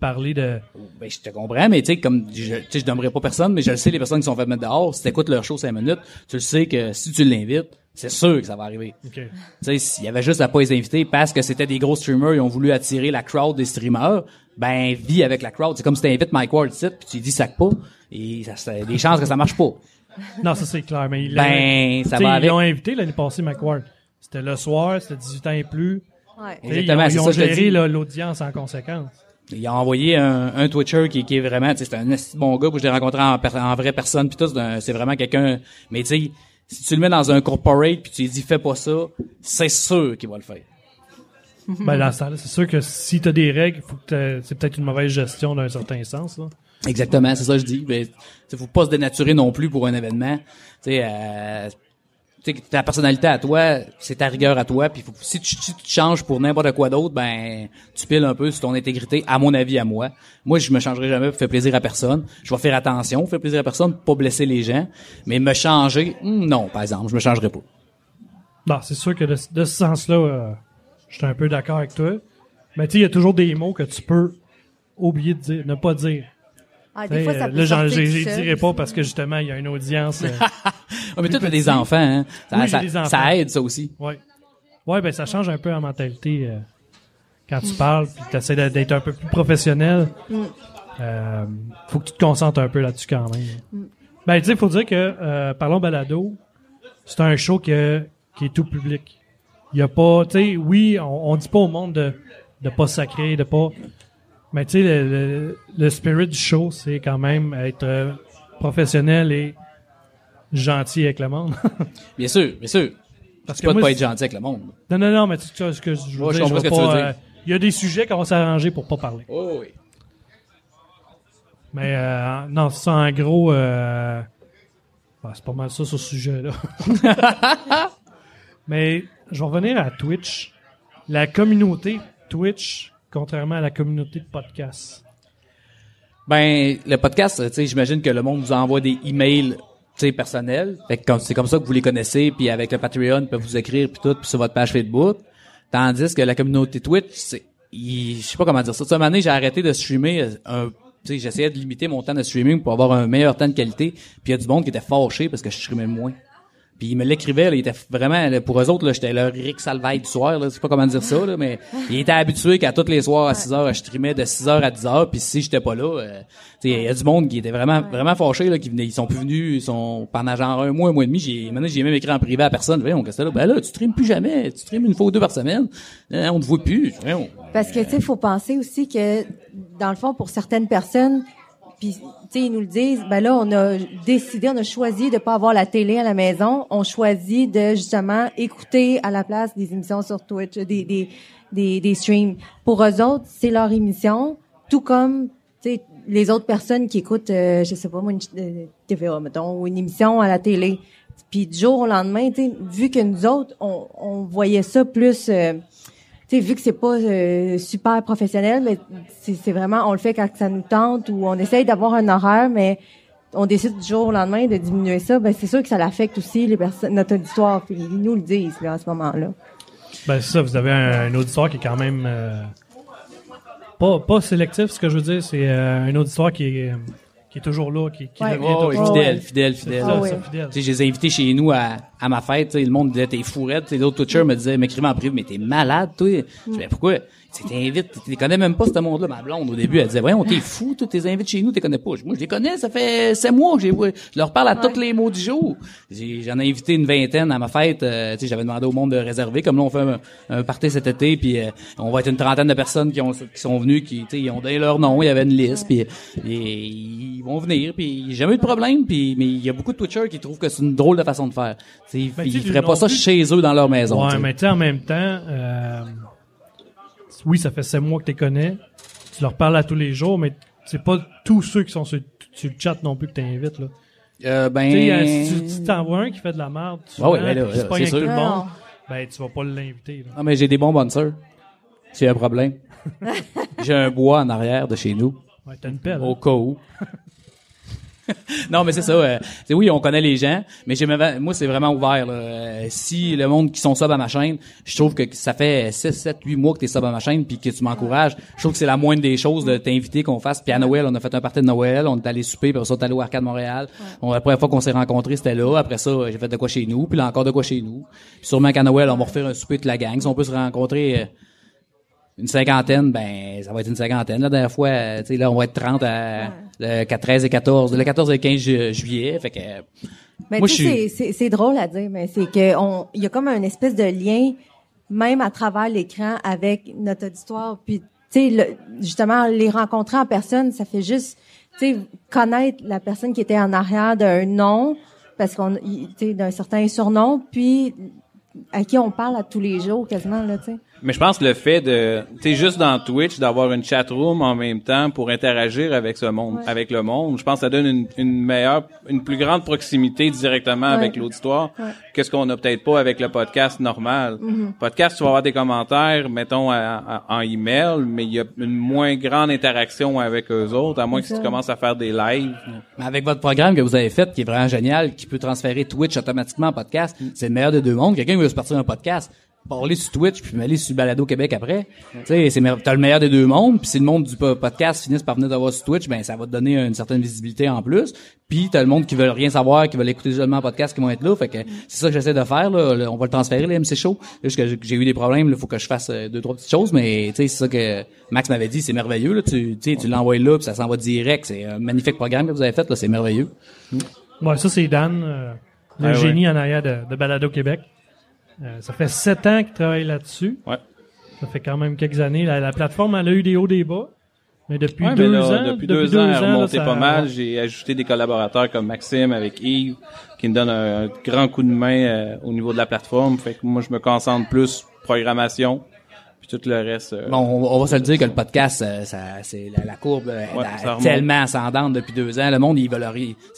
parler de... Ben, je te comprends, mais tu sais, comme, je, tu sais, je nommerai pas personne, mais je le sais, les personnes qui sont faites mettre dehors, si t'écoutes leur show cinq minutes, tu le sais que si tu l'invites, c'est sûr que ça va arriver. OK. Tu sais, s'il y avait juste à pas les inviter parce que c'était des gros streamers, ils ont voulu attirer la crowd des streamers, ben, vis avec la crowd. C'est comme si t'invites Mike Ward ici, puis tu dis sac pas, et ça, des chances que ça marche pas. Non, ça c'est clair, mais il Ben, ça va Ils l'ont invité l'année passée, McWard. C'était le soir, c'était 18 ans et plus. Ouais. T'sais, Ils Exactement, ont, c'est ils ont ça que je te géré l'audience en conséquence. Il a envoyé un, un Twitcher qui, qui est vraiment, c'est un bon gars, puis je l'ai rencontré en, en vraie personne, puis tout, c'est vraiment quelqu'un. Mais tu sais, si tu le mets dans un corporate, puis tu lui dis fais pas ça, c'est sûr qu'il va le faire. Ben, dans ce temps-là, c'est sûr que si t'as des règles, faut que c'est peut-être une mauvaise gestion d'un certain sens, là. Exactement, c'est ça que je dis. Mais tu faut pas se dénaturer non plus pour un événement. Tu sais, euh, ta personnalité à toi, c'est ta rigueur à toi. Puis faut- si, tu, tu te changes pour n'importe quoi d'autre, ben tu piles un peu sur ton intégrité. À mon avis, à moi. Moi, je me changerai jamais pour faire plaisir à personne. Je vais faire attention, faire plaisir à personne, pas blesser les gens. Mais me changer, hmm, non, par exemple, je me changerai pas. Non, c'est sûr que de, de ce sens-là, euh, je suis un peu d'accord avec toi. Mais tu sais, il y a toujours des mots que tu peux oublier de dire, ne pas dire. Ah, des fois, ça euh, peut là, j'en- dirais pas parce que justement, il y a une audience. euh, Ah, mais toi, t'as des enfants, hein. Ça, Oui, des enfants. ça aide, ça aussi. ouais. Ouais, ben ça change un peu la mentalité euh, quand tu parles, puis tu essaies d'être un peu plus professionnel. Euh, faut que tu te concentres un peu là-dessus quand même. Ben, tu sais, faut dire que euh, Parlons Balado, c'est un show que, qui est tout public. Il y a pas, tu sais, oui, on, on dit pas au monde de de pas sacrer, de pas. Mais tu sais, le, le, le spirit du show, c'est quand même être professionnel et gentil avec le monde. Bien sûr, bien sûr. Parce Tu peux moi, pas être gentil avec le monde. non, non, non, mais tu sais ce que je veux Ouais, dire. je veux que pas, euh, Il y a des sujets qu'on va s'arranger pour pas parler. Oh oui. Mais euh, non, c'est ça, en gros, euh, bah, c'est pas mal ça sur ce sujet-là. Mais je vais revenir à Twitch. La communauté Twitch, contrairement à la communauté de podcast. Ben, le podcast, tu sais, j'imagine que le monde vous envoie des emails, personnels. Fait que c'est comme ça que vous les connaissez, puis avec le Patreon, ils peuvent vous écrire puis tout, puis sur votre page Facebook. Tandis que la communauté Twitch, c'est, je sais pas comment dire ça. Moment donné, j'ai arrêté de streamer euh, un, j'essayais de limiter mon temps de streaming pour avoir un meilleur temps de qualité. Puis il y a du monde qui était fâché parce que je streamais moins. Puis il me l'écrivait, il était vraiment, là, pour eux autres, là, j'étais leur Rick Salvaille du soir, là, je sais pas comment dire ça, là, mais il était habitué qu'à tous les soirs à 6 heures, je streamais de 6 heures à 10 heures, puis si j'étais pas là, euh, tu sais, il y a du monde qui était vraiment, vraiment fâché, là, qui venaient, ils sont plus venus, ils sont, pendant genre un mois, un mois et demi, j'ai, maintenant, j'ai même écrit en privé à personne, c'est là? Ben là, tu streames plus jamais, tu streames une fois ou deux par semaine, Hein, on te voit plus. Parce que, tu sais, faut penser aussi que, dans le fond, pour certaines personnes, puis, ils nous le disent, ben là, on a décidé, on a choisi de pas avoir la télé à la maison. On choisit de, justement, écouter à la place des émissions sur Twitch, des, des, des, des streams. Pour eux autres, c'est leur émission, tout comme, tu sais, les autres personnes qui écoutent, euh, je sais pas moi, une euh, TVA, mettons, ou une émission à la télé. Puis du jour au lendemain, tu vu que nous autres, on, on voyait ça plus... euh, vu que c'est pas euh, super professionnel, mais c'est vraiment, on le fait quand ça nous tente ou on essaye d'avoir un horaire, mais on décide du jour au lendemain de diminuer ça, ben c'est sûr que ça l'affecte aussi les personnes, notre auditoire, puis ils nous le disent là, à ce moment-là. Ben c'est ça, vous avez un, auditoire qui est quand même euh, pas, pas sélectif, ce que je veux dire, c'est euh, un auditoire qui est, qui est toujours là, qui, qui Ouais. revient Oh, oui, toujours. fidèle, ouais. fidèle, C'est fidèle. ça, Ah ouais. ça, fidèle. Tu sais, je les ai invités chez nous à, à ma fête, tu sais, le monde disait t'es fourrette, tu sais, d'autres Twitchers me disaient, m'écrivaient en privé, mais t'es malade, toi. Je dis, mais pourquoi? Tu t'invites, tu les connais même pas ce monde-là, ma blonde, au début, elle disait, voyons, t'es fou, toi, t'es invites chez nous, t'es connais pas. Moi, je les connais, ça fait sept mois que j'ai, je leur parle à tous les mots du jour. J'ai- J'en ai invité une vingtaine à ma fête, euh, tu sais, j'avais demandé au monde de réserver, comme là, on fait un, un party cet été, puis euh, on va être une trentaine de personnes qui ont, qui sont venues, qui, tu sais, ils ont donné leur nom, il y avait une liste, puis vont venir, puis j'ai jamais eu de problème, puis mais il y a beaucoup de Twitchers qui trouvent que c'est une drôle de façon de faire. Sais, Ben, ils feraient non pas ça plus- chez eux dans leur maison. Ouais, mais tu sais, en même temps, euh, oui, ça fait sept mois que tu les connais. Tu leur parles à tous les jours, mais c'est pas tous ceux qui sont sur, sur le chat non plus que tu invites. Là. Euh, ben, euh, si tu- t'envoies un qui fait de la merde, tu Ah ouais, ben là, là, c'est tout le monde, Non. ben tu vas pas l'inviter. là. Ah, mais j'ai des bons bonnes a un problème. j'ai un bois en arrière de chez nous, Ouais, t'as une pelle. au hein. cas où. non, mais c'est ça. euh, c'est oui, on connaît les gens, mais j'ai moi c'est vraiment ouvert. Là. Euh, si le monde qui sont sub à ma chaîne, je trouve que ça fait 6, 7, 8 mois que t'es sub à ma chaîne puis que tu m'encourages. Je trouve que c'est la moindre des choses de t'inviter qu'on fasse. Puis à Noël, on a fait un party de Noël, on est allé souper, puis après ça, on est allé au Arcade Montréal. On, la première fois qu'on s'est rencontrés, c'était là. Après ça, j'ai fait de quoi chez nous, puis là encore de quoi chez nous. Puis sûrement qu'à Noël, on va refaire un souper de la gang. Si on peut se rencontrer euh, une cinquantaine, ben ça va être une cinquantaine. La dernière fois, euh, tu sais, là, on va être 30 à le 13 et 14. Le 14 et le 15 ju- juillet. Fait que Mais Moi, tu je suis- c'est- drôle à dire, mais c'est que on, il y a comme un espèce de lien, même à travers l'écran, avec notre auditoire. Puis, tu sais, le- justement, les rencontrer en personne, ça fait juste, tu sais, connaître la personne qui était en arrière d'un nom, parce qu'on, tu sais, d'un certain surnom, puis à qui on parle à tous les jours, quasiment, là, tu sais. Mais je pense que le fait de, tu sais, juste dans Twitch, d'avoir une chat room en même temps pour interagir avec ce monde, avec le monde, je pense que ça donne une, une meilleure, une plus grande proximité directement Ouais. avec l'auditoire Ouais. que ce qu'on a peut-être pas avec le podcast normal. Mm-hmm. Podcast, tu vas avoir des commentaires, mettons, à- à- en email, mais il y a une moins grande interaction avec eux autres, à moins que tu commences à faire des lives. Mais avec votre programme que vous avez fait, qui est vraiment génial, qui peut transférer Twitch automatiquement en podcast, c'est le meilleur des deux mondes. Quelqu'un qui veut se partir un podcast, parler sur Twitch puis m'aller sur Balado Québec après. Tu sais, c'est t'as le meilleur des deux mondes. Puis si le monde du po- podcast finisse par venir d'avoir sur Twitch, ben ça va te donner une certaine visibilité en plus. Puis t'as le monde qui veut rien savoir, qui veut l'écouter seulement en podcast, qui vont être là. Fait que c'est ça que j'essaie de faire. Là. On va le transférer, le MC Show. Juste que j'ai- eu des problèmes, il faut que je fasse euh, deux trois petites choses, mais tu sais c'est ça que Max m'avait dit, c'est merveilleux. Là. Tu tu sais, tu l'envoies là, puis ça s'en va direct. C'est un magnifique programme que vous avez fait. là, C'est merveilleux. Ouais, ça, c'est Dan, euh, le Ah ouais. génie en arrière de, de Balado Québec. Euh, ça fait sept ans qu'il travaille là-dessus. Ouais. Ça fait quand même quelques années. La, la plateforme, elle a eu des hauts, des bas. Mais depuis Ouais, mais deux là, ans, depuis, deux, ans, elle pas mal. J'ai ajouté des collaborateurs comme Maxime avec Yves, qui me donnent un, un grand coup de main euh, au niveau de la plateforme. Fait que moi, je me concentre plus programmation, puis tout le reste. euh, Bon, on, on va se le dire que le podcast, euh, ça, c'est la, la courbe euh, Ouais, tellement ascendante depuis deux ans. Le monde, ils veulent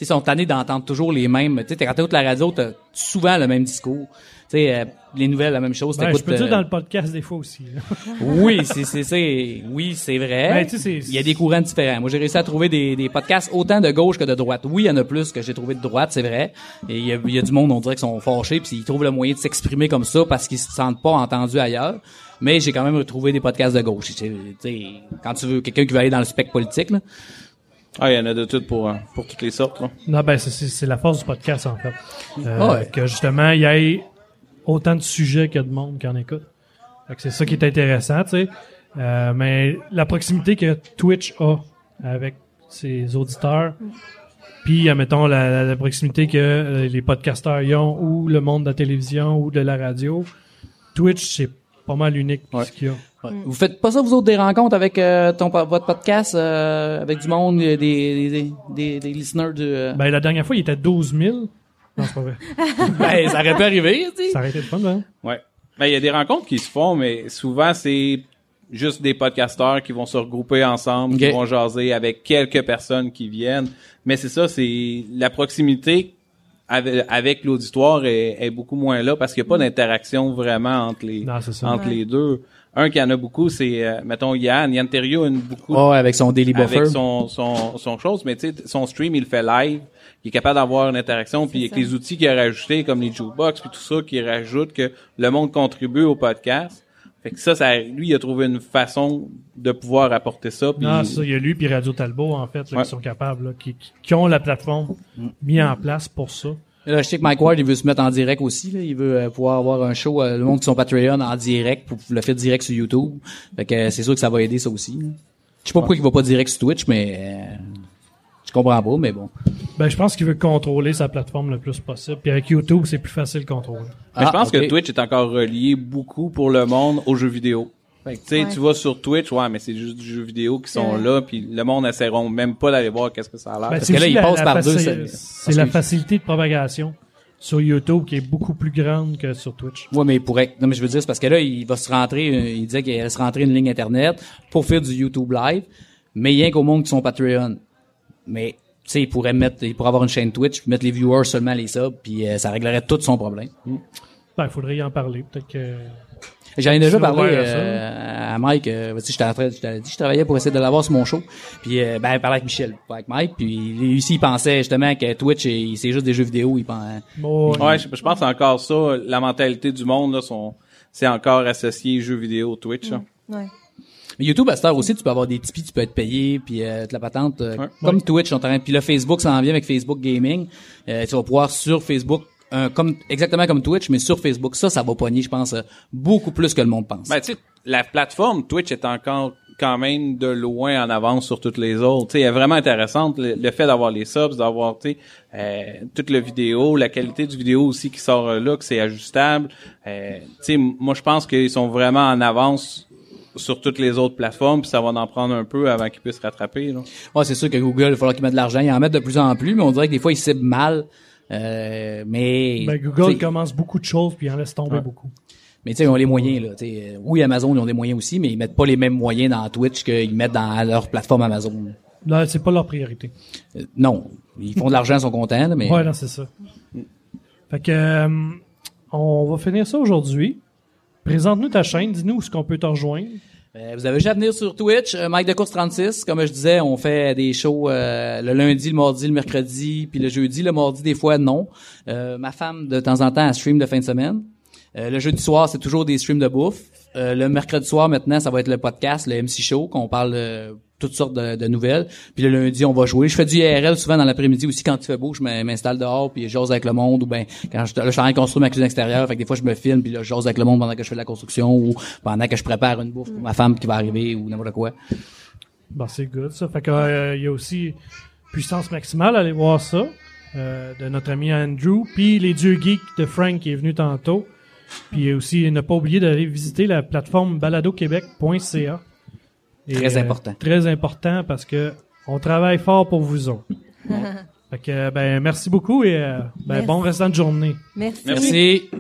ils sont tannés d'entendre toujours les mêmes. Tu sais, quand t'écoutes la radio, t'as souvent le même discours. Tu sais, euh, les nouvelles, la même chose. Ben, je T'écoutes, peux dire euh, dans le podcast des fois aussi. là. Oui, c'est, c'est, c'est, oui, c'est vrai. Ben, tu sais, c'est- il y a des courants différents. Moi, j'ai réussi à trouver des, des podcasts autant de gauche que de droite. Oui, il y en a plus que j'ai trouvé de droite, c'est vrai. Et il y a, il y a du monde, on dirait, qui sont fâchés puis ils trouvent le moyen de s'exprimer comme ça parce qu'ils se sentent pas entendus ailleurs. Mais j'ai quand même retrouvé des podcasts de gauche. Quand tu veux quelqu'un qui veut aller dans le spectre politique, là. Ah, il y en a de tout pour, euh, pour toutes les sortes. là. Non, ben, c'est- c'est c'est la force du podcast, en fait. Euh, Ah ouais. Que justement, il y ait autant de sujets qu'il y a de monde qui en écoute. Fait que c'est ça qui est intéressant, tu sais. Euh, mais la proximité que Twitch a avec ses auditeurs, puis, admettons, la, proximité que euh, les podcasteurs y ont, ou le monde de la télévision, ou de la radio, Twitch, c'est pas mal unique Ouais. ce qu'il y a. Ouais. Vous faites pas ça, vous autres, des rencontres avec euh, ton, votre podcast, euh, avec du monde, des, des, des, des, des listeners de... euh, Ben, la dernière fois, il était 12 000. Non, c'est pas vrai. ben, ça aurait pu arriver, tu sais. Ça aurait été le fun, hein? Ouais. Ben, il y a des rencontres qui se font, mais souvent, c'est juste des podcasteurs qui vont se regrouper ensemble, qui vont jaser avec quelques personnes qui viennent. Mais c'est ça, c'est la proximité avec, avec l'auditoire est, est beaucoup moins là parce qu'il n'y a pas d'interaction vraiment entre les, Non, entre Ouais. les deux. Un qui en a beaucoup, c'est, euh, mettons, Yann. Yann Terriot a une beaucoup Ouais, avec son Daily Buffer. avec son, son, son chose, mais tu sais, son stream, il fait live. Il est capable d'avoir une interaction, puis avec ça. les outils qu'il a rajoutés, comme les jukebox, puis tout ça, qui rajoute que le monde contribue au podcast. Fait que ça, ça, lui, il a trouvé une façon de pouvoir apporter ça. Puis, Non, c'est ça, il y a lui puis Radio Talbot, en fait, là, Ouais. qui sont capables, là, qui, qui- qui ont la plateforme mis en place pour ça. Là, je sais que Mike Ward, il veut se mettre en direct aussi. Là. Il veut euh, pouvoir avoir un show, euh, le monde qui sont Patreon en direct, pour le faire direct sur YouTube. Fait que euh, c'est sûr que ça va aider ça aussi. là. Je sais pas pourquoi il va pas direct sur Twitch, mais euh, comprends pas, mais bon. Ben, je pense qu'il veut contrôler sa plateforme le plus possible. Puis avec YouTube, c'est plus facile de contrôler. Mais je Ah, pense que Twitch est encore relié beaucoup pour le monde aux jeux vidéo. Fait que, tu sais, Ouais. tu vas sur Twitch, ouais, mais c'est juste du jeu vidéo qui sont Ouais. là, puis le monde n'essaieront même pas d'aller voir qu'est-ce que ça a l'air. Ben, que c'est là, aussi il la- passe la par deux, c'est- la facilité de propagation sur YouTube qui est beaucoup plus grande que sur Twitch. Ouais, mais pour être- non, mais je veux dire, c'est parce que là, il va se rentrer, il disait qu'il allait se rentrer une ligne Internet pour faire du YouTube live, mais rien qu'au monde qui sont Patreon. Mais, tu sais, il pourrait mettre, il pourrait avoir une chaîne Twitch, puis mettre les viewers seulement les subs, puis euh, ça réglerait tout son problème. Ben, il faudrait y en parler. Peut-être que... J'en ai déjà parlé euh, à Mike. Euh, tu sais, j'étais en train, je t'avais dit, je travaillais pour essayer de l'avoir sur mon show. Puis, euh, ben, il parlait avec Michel, pas avec Mike. Puis, lui aussi, il pensait justement que Twitch, il- c'est juste des jeux vidéo. Il pense, Bon, Ouais, je, je pense encore ça, la mentalité du monde, là, sont, c'est encore associé jeux vidéo, Twitch, là. Ouais. Mais YouTube, à cette heure aussi, tu peux avoir des Tipeee, tu peux être payé, puis euh, de la patente. euh, Ouais. Comme Twitch, on t'arrête. Puis là, Facebook, ça en vient avec Facebook Gaming. Euh, tu vas pouvoir sur Facebook, un- comme exactement comme Twitch, mais sur Facebook. Ça, ça va pogner, je pense, euh, beaucoup plus que le monde pense. Ben, tu sais, la plateforme Twitch est encore quand même de loin en avance sur toutes les autres. Tu sais, elle est vraiment intéressante. Le, le fait d'avoir les subs, d'avoir, tu sais, euh, toute la vidéo, la qualité du vidéo aussi qui sort euh, là, que c'est ajustable. Euh, tu sais, moi, je pense qu'ils sont vraiment en avance sur toutes les autres plateformes, puis ça va en prendre un peu avant qu'ils puissent rattraper. Là. Ouais, c'est sûr que Google, il va falloir qu'ils mettent de l'argent. Ils en mettent de plus en plus, mais on dirait que des fois, ils ciblent mal. Euh, mais Ben, Google commence beaucoup de choses puis il en laisse tomber beaucoup. mais tu sais, ils ont les moyens là. t'sais, euh, oui, Amazon ils ont des moyens aussi, mais ils mettent pas les mêmes moyens dans Twitch qu'ils mettent dans leur plateforme Amazon. Là, c'est pas leur priorité. Euh, non, ils font de l'argent, ils sont contents, là, mais Ouais, non, c'est ça. Fait que, euh, on va finir ça aujourd'hui. Présente-nous ta chaîne, dis-nous où est-ce qu'on peut te rejoindre. Euh, vous avez juste à venir sur Twitch, euh, Mike de course 36. Comme je disais, on fait des shows euh, le lundi, le mardi, le mercredi, puis le jeudi. Le mardi, des fois, non. Euh, ma femme, de temps en temps, elle stream de fin de semaine. Le jeudi soir, c'est toujours des streams de bouffe. Le mercredi soir, maintenant, ça va être le podcast, le MC Show, qu'on parle toutes sortes de, de nouvelles. Puis le lundi, on va jouer. Je fais du IRL souvent dans l'après-midi aussi quand il fait beau. Je m'installe dehors puis j'ose avec le monde ou ben quand je, là, je suis en train de construire ma cuisine extérieure. Fait que des fois, je me filme puis là, j'ose avec le monde pendant que je fais de la construction ou pendant que je prépare une bouffe pour ma femme qui va arriver ou n'importe quoi. Bon, c'est good, ça. Fait que, euh, il y a aussi Puissance Maximale, allez voir ça, euh, de notre ami Andrew. Puis Les Dieux Geeks de Frank qui est venu tantôt. Puis aussi, ne pas oublier d'aller visiter la plateforme baladoquebec.ca. Et, Très important. Très important parce que on travaille fort pour vous autres. fait que, ben, merci beaucoup et euh, ben, Merci. bon restant de journée. Merci. Merci.